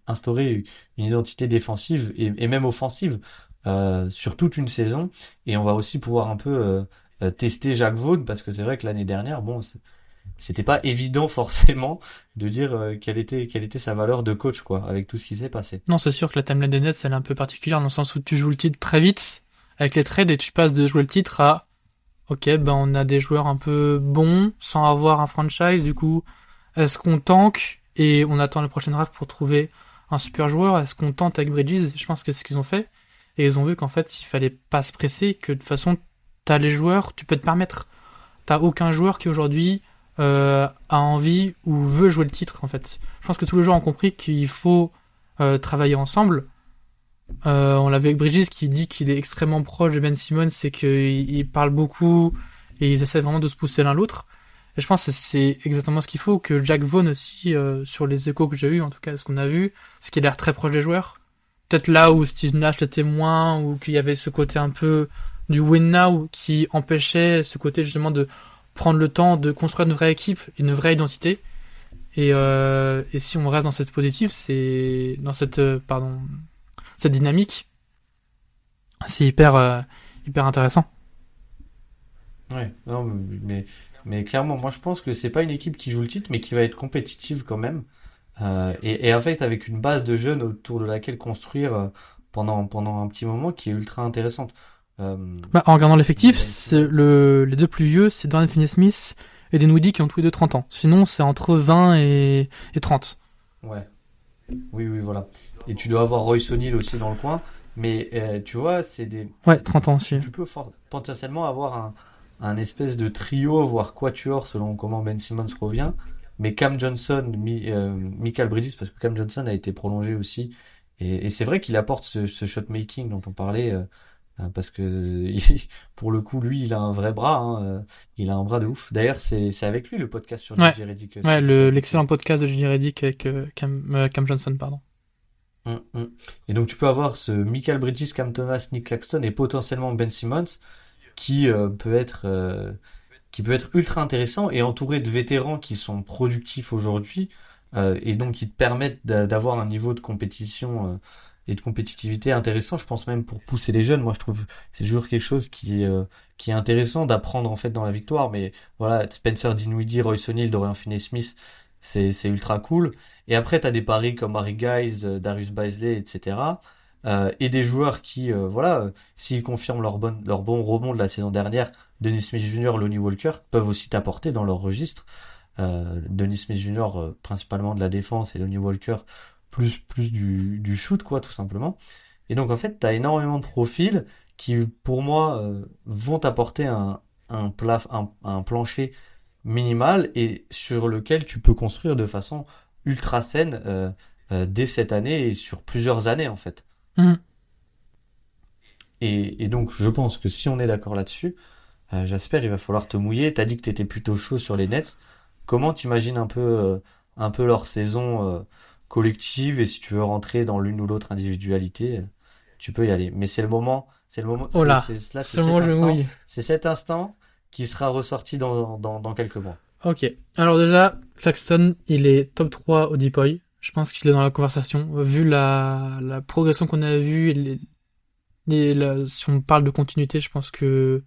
S1: instaurer une identité défensive et, même offensive euh, sur toute une saison. Et on va aussi pouvoir un peu euh, tester Jacques Vaughan parce que c'est vrai que l'année dernière, bon, c'était pas évident *laughs* forcément de dire euh, quelle était quelle était sa valeur de coach quoi avec tout ce qui s'est passé.
S2: Non, c'est sûr que la timeline des Nets elle est un peu particulière dans le sens où tu joues le titre très vite avec les trades et tu passes de jouer le titre à OK, ben on a des joueurs un peu bons sans avoir un franchise du coup est-ce qu'on tank et on attend le prochain draft pour trouver un super joueur, est-ce qu'on tente avec Bridges? Je pense que c'est ce qu'ils ont fait. Et ils ont vu qu'en fait, il fallait pas se presser, que de toute façon, t'as les joueurs, tu peux te permettre. T'as aucun joueur qui aujourd'hui euh, a envie ou veut jouer le titre, en fait. Je pense que tous les joueurs ont compris qu'il faut euh, travailler ensemble. Euh, on l'a vu avec Bridges qui dit qu'il est extrêmement proche de Ben Simmons, c'est qu'il parle beaucoup et ils essaient vraiment de se pousser l'un l'autre. Et je pense que c'est exactement ce qu'il faut, que Jack Vaughn aussi, euh, sur les échos que j'ai eu, en tout cas ce qu'on a vu, c'est qu'il a l'air très proche des joueurs. Peut-être là où Steve Nash était moins, ou qu'il y avait ce côté un peu du win now qui empêchait ce côté justement de prendre le temps de construire une vraie équipe, une vraie identité. Et, euh, si on reste dans cette positive, c'est dans cette euh, pardon cette dynamique, c'est hyper euh, hyper intéressant.
S1: Ouais, non, mais, mais clairement, moi je pense que c'est pas une équipe qui joue le titre, mais qui va être compétitive quand même. Et, et en fait, avec une base de jeunes autour de laquelle construire pendant, pendant un petit moment qui est ultra intéressante. Euh,
S2: Bah, en regardant l'effectif, c'est le, les deux plus vieux, c'est Dorian Finney-Smith et Dinwiddie qui ont tous les deux 30 ans. Sinon, c'est entre 20 et, et 30.
S1: ouais. Oui, oui, voilà. Et tu dois avoir Royce O'Neal aussi dans le coin. Mais euh, tu vois, c'est des.
S2: Ouais, 30 ans aussi.
S1: Tu peux for- potentiellement avoir un, un espèce de trio, voire quatuor, selon comment Ben Simmons revient. Mais Cam Johnson, Mi, euh, Michael Bridges, parce que Cam Johnson a été prolongé aussi. Et, et c'est vrai qu'il apporte ce, ce shot making dont on parlait, euh, parce que euh, *laughs* pour le coup, lui, il a un vrai bras. hein, euh, il a un bras de ouf. D'ailleurs, c'est c'est avec lui le podcast sur
S2: Ouais.
S1: JJ Redick.
S2: Ouais, le- l'excellent podcast de J.J. Reddick avec euh, Cam, euh, Cam Johnson, pardon.
S1: Mm, mm. Et donc tu peux avoir ce Michael Bridges, Cam Thomas, Nick Claxton et potentiellement Ben Simmons qui euh, peut être euh, qui peut être ultra intéressant et entouré de vétérans qui sont productifs aujourd'hui euh, et donc qui te permettent d'a- d'avoir un niveau de compétition euh, et de compétitivité intéressant. Je pense même pour pousser les jeunes. Moi, je trouve c'est toujours quelque chose qui euh, qui est intéressant d'apprendre en fait dans la victoire. Mais voilà, Spencer Dinwiddie, Royce O'Neal, Dorian Finney-Smith, c'est c'est ultra cool. Et après, t'as des paris comme Harry Guys, euh, Darius Baisley, etc. Euh, et des joueurs qui, euh, voilà, euh, s'ils confirment leur bon, leur bon rebond de la saison dernière, Denis Smith Jr., Lonnie Walker, peuvent aussi t'apporter dans leur registre. Euh, Denis Smith Jr., euh, principalement de la défense, et Lonnie Walker, plus, plus du, du shoot, quoi, tout simplement. Et donc, en fait, t'as énormément de profils qui, pour moi, euh, vont t'apporter un, un, plaf, un, un plancher minimal et sur lequel tu peux construire de façon ultra saine euh, euh, dès cette année et sur plusieurs années en fait.
S2: Mhm.
S1: Et, et donc je pense que si on est d'accord là-dessus, j'espère il va falloir te mouiller. T'as dit que t'étais plutôt chaud sur les Nets. Comment t'imagines un peu un peu leur saison collective et si tu veux rentrer dans l'une ou l'autre individualité, euh, tu peux y aller. Mais c'est le moment, c'est le moment.
S2: Oh là,
S1: c'est- cet cet instant qui sera ressorti dans, dans, dans quelques mois.
S2: Ok. Alors déjà, Claxton, il est top 3 au Depoy. Je pense qu'il est dans la conversation. Vu la, la progression qu'on a vue, et les, les- la- si on parle de continuité, je pense que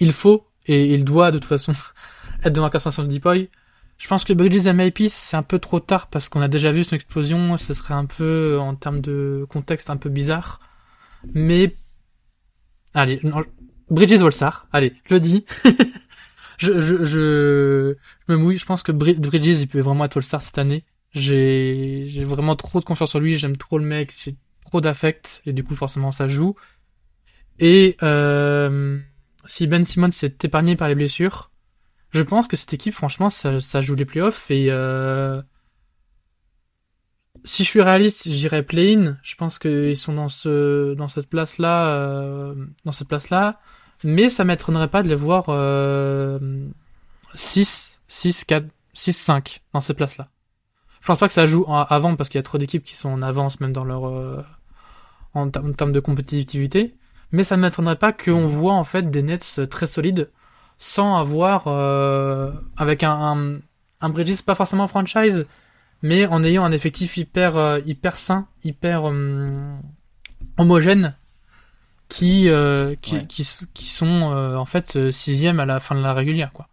S2: il faut et il doit de toute façon *laughs* être dans la conversation du Depoy. Je pense que Bridges et MIP, c'est un peu trop tard parce qu'on a déjà vu son explosion. Ce serait un peu, en termes de contexte, un peu bizarre. Mais, allez, non, Bridges All-Star. Allez, je le dis. *laughs* je, je, je, me mouille. Je pense que Bri- Bridges, il peut vraiment être All-Star cette année. J'ai, j'ai vraiment trop de confiance en lui. J'aime trop le mec. J'ai trop d'affect. Et du coup, forcément, ça joue. Et, euh, si Ben Simmons s'est épargné par les blessures, je pense que cette équipe, franchement, ça, ça joue les playoffs et, euh, si je suis réaliste, j'irais play-in. Je pense qu'ils sont dans ce, dans cette place-là, euh, dans cette place-là. Mais ça m'étonnerait pas de les voir, euh, 6, 6, 4, 6, 5 dans ces places-là. Je pense pas que ça joue en- avant parce qu'il y a trop d'équipes qui sont en avance même dans leur, euh, en, en termes de compétitivité. Mais ça ne m'étonnerait pas qu'on voit en fait des Nets très solides sans avoir euh, avec un, un, un Bridges pas forcément franchise, mais en ayant un effectif hyper euh, hyper sain, hyper hum, homogène, qui euh, qui,
S1: Ouais.
S2: qui qui sont euh, en fait euh, sixième à la fin de la régulière quoi.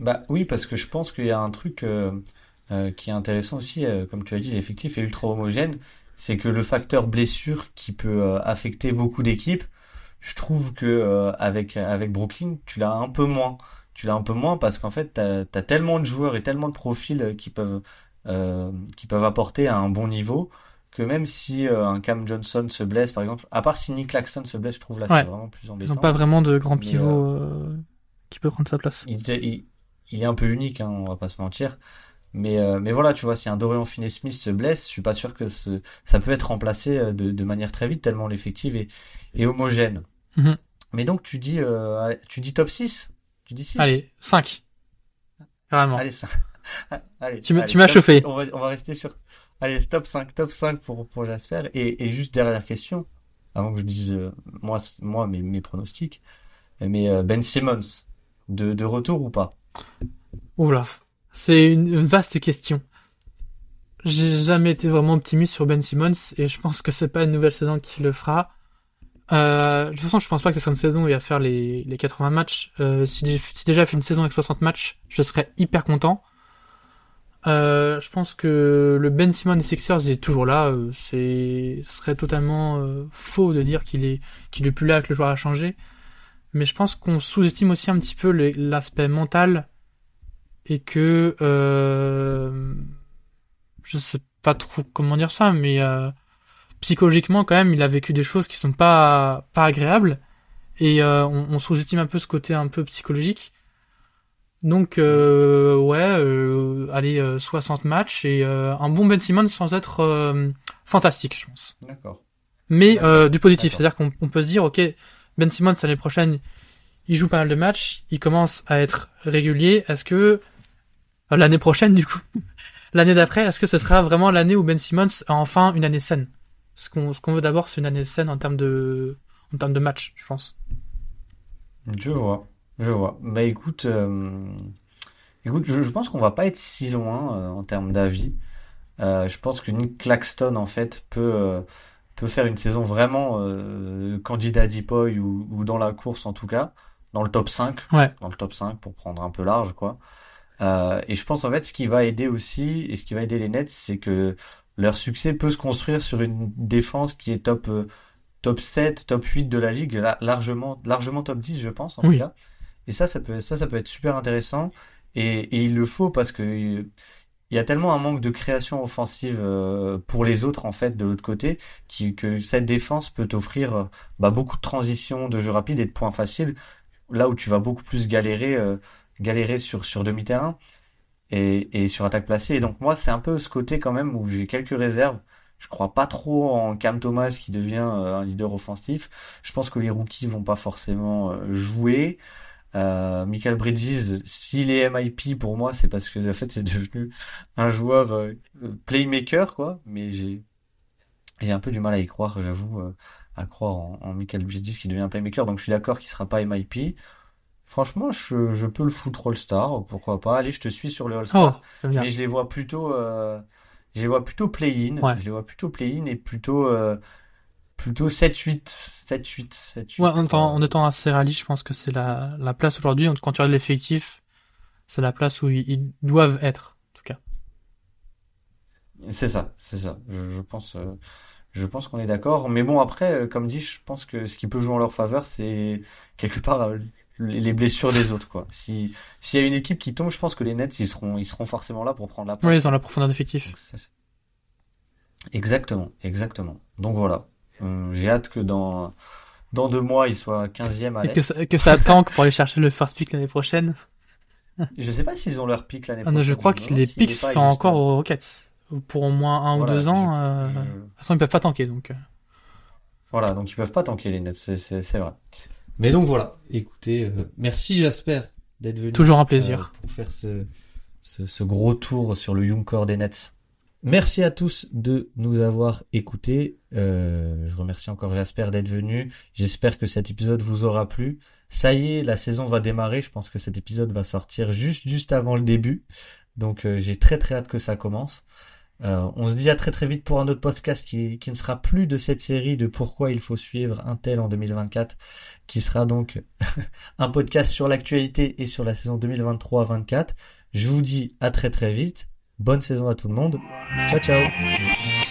S1: Bah oui, parce que je pense qu'il y a un truc euh, euh, qui est intéressant aussi, euh, comme tu as dit, l'effectif est ultra homogène, c'est que le facteur blessure qui peut euh, affecter beaucoup d'équipes, je trouve que euh, avec avec Brooklyn, tu l'as un peu moins. Tu l'as un peu moins parce qu'en fait, t'as, t'as tellement de joueurs et tellement de profils euh, qui peuvent qui peuvent apporter à un bon niveau que même si un Cam Johnson se blesse par exemple, à part si Nick Claxton se blesse, je trouve là c'est vraiment plus embêtant.
S2: Ils n'ont pas vraiment de grand pivot qui peut prendre sa place.
S1: Il, il, est un peu unique, hein, on va pas se mentir. Mais, euh, mais voilà, tu vois, si un Dorian Finney-Smith se blesse, je suis pas sûr que ce, ça peut être remplacé euh, de, de manière très vite, tellement l'effectif est, est homogène. Mhm. Mais donc, tu dis, euh, tu dis top 6 Tu dis 6
S2: Allez, 5. Carrément.
S1: Allez, 5. *laughs*
S2: allez, tu m'as chauffé.
S1: On va, on va rester sur. Allez, top 5, top 5 pour, pour Jasper. Et, et juste dernière question, avant que je dise euh, moi, moi mes, mes pronostics. Mais Ben Simmons, de, de retour ou pas?
S2: Oula, c'est une vaste question. J'ai jamais été vraiment optimiste sur Ben Simmons et je pense que c'est pas une nouvelle saison qui le fera. Euh, de toute façon, je pense pas que ce sera une saison où il va faire les, les 80 matchs. Euh, si, déjà fait une saison avec 60 matchs, je serais hyper content. Euh, je pense que le Ben Simmons des Sixers est toujours là. Euh, c'est, ce serait totalement euh, faux de dire qu'il est qu'il est plus là que le joueur a changé. Mais je pense qu'on sous-estime aussi un petit peu l'aspect mental et que je sais pas trop comment dire ça, mais psychologiquement quand même, il a vécu des choses qui sont pas pas agréables et euh, on, on sous-estime un peu ce côté un peu psychologique. Donc euh, ouais, euh, allez 60 matchs et un bon Ben Simmons sans être fantastique, je pense.
S1: D'accord.
S2: Mais du positif, c'est-à-dire qu'on peut se dire ok, Ben Simmons l'année prochaine, il joue pas mal de matchs, il commence à être régulier. Est-ce que euh, l'année prochaine du coup. *laughs* l'année d'après, est-ce que ce sera vraiment l'année où Ben Simmons a enfin une année saine? Ce qu'on ce qu'on veut d'abord, c'est une année saine en termes de en termes de match, je pense.
S1: Je vois, je vois. Bah écoute, euh... écoute, je, pense qu'on va pas être si loin euh, en termes d'avis. Euh, je pense que Nick Claxton en fait peut peut faire une saison vraiment candidat Deepoy ou, ou dans la course en tout cas, dans le top 5,
S2: ouais.
S1: dans le top 5 pour prendre un peu large quoi. Et je pense en fait ce qui va aider aussi et ce qui va aider les Nets, c'est que leur succès peut se construire sur une défense qui est top euh, top 7, top 8 de la ligue, largement largement top 10 je pense en tout cas. Et ça ça peut ça ça peut être super intéressant. Et, et il le faut parce que il y a tellement un manque de création offensive euh, pour les autres en fait de l'autre côté qui, que cette défense peut t'offrir bah, beaucoup de transitions, de jeux rapides et de points faciles là où tu vas beaucoup plus galérer galérer sur, sur demi-terrain et, sur attaque placée. Et donc moi, c'est un peu ce côté quand même où j'ai quelques réserves. Je crois pas trop en Cam Thomas qui devient euh, un leader offensif. Je pense que les rookies vont pas forcément euh, jouer. Euh, Michael Bridges, s'il est MIP pour moi, c'est parce que en fait c'est devenu un joueur playmaker quoi. Mais j'ai j'ai un peu du mal à y croire, j'avoue, à croire en, en Michael Bridges qui devient un playmaker. Donc je suis d'accord qu'il sera pas MIP. Franchement, je, je peux le foutre All-Star, pourquoi pas. Allez, je te suis sur le All-Star. Oh, mais je les vois plutôt, euh, je les vois plutôt play-in. Je les vois plutôt play-in et plutôt, euh, plutôt 7-8, 7-8, 7-8.
S2: Ouais, en étant, en étant assez réaliste, je pense que c'est la, la place aujourd'hui, quand tu regardes l'effectif, c'est la place où ils, doivent être, en tout cas.
S1: C'est ça, c'est ça. Je, je pense, euh, je pense qu'on est d'accord. Mais bon, après, euh, comme dit, je pense que ce qui peut jouer en leur faveur, c'est quelque part euh, les blessures des autres quoi. Si s'il y a une équipe qui tombe, je pense que les Nets ils seront ils seront forcément là pour prendre la place.
S2: Oui, ils ont la profondeur d'effectif.
S1: Exactement, exactement. Donc voilà. Hum, j'ai hâte que dans dans deux mois, ils soient 15e à
S2: l'Est. Que, ça, que ça tank pour aller chercher le first pick l'année prochaine.
S1: Je sais pas s'ils ont leur pick l'année prochaine. Ah
S2: non, je crois que les picks sont encore aux Rockets. Pour au moins un ou deux ans. Euh... De toute façon, ils peuvent pas tanker, donc. Euh.
S1: Voilà, donc ils peuvent pas tanker les Nets, c'est vrai. Mais donc voilà, écoutez, euh, merci Jasper d'être venu.
S2: Toujours un plaisir.
S1: Euh, pour faire ce, ce, ce, gros tour sur le Young Core des Nets. Merci à tous de nous avoir écoutés. Euh, je remercie encore Jasper d'être venu. J'espère que cet épisode vous aura plu. Ça y est, la saison va démarrer. Je pense que cet épisode va sortir juste juste avant le début. Donc euh, j'ai très très hâte que ça commence. Euh, on se dit à très très vite pour un autre podcast qui, qui ne sera plus de cette série de pourquoi il faut suivre Intel en 2024, qui sera donc *laughs* un podcast sur l'actualité et sur la saison 2023-24. Je vous dis à très très vite. Bonne saison à tout le monde. Ciao ciao.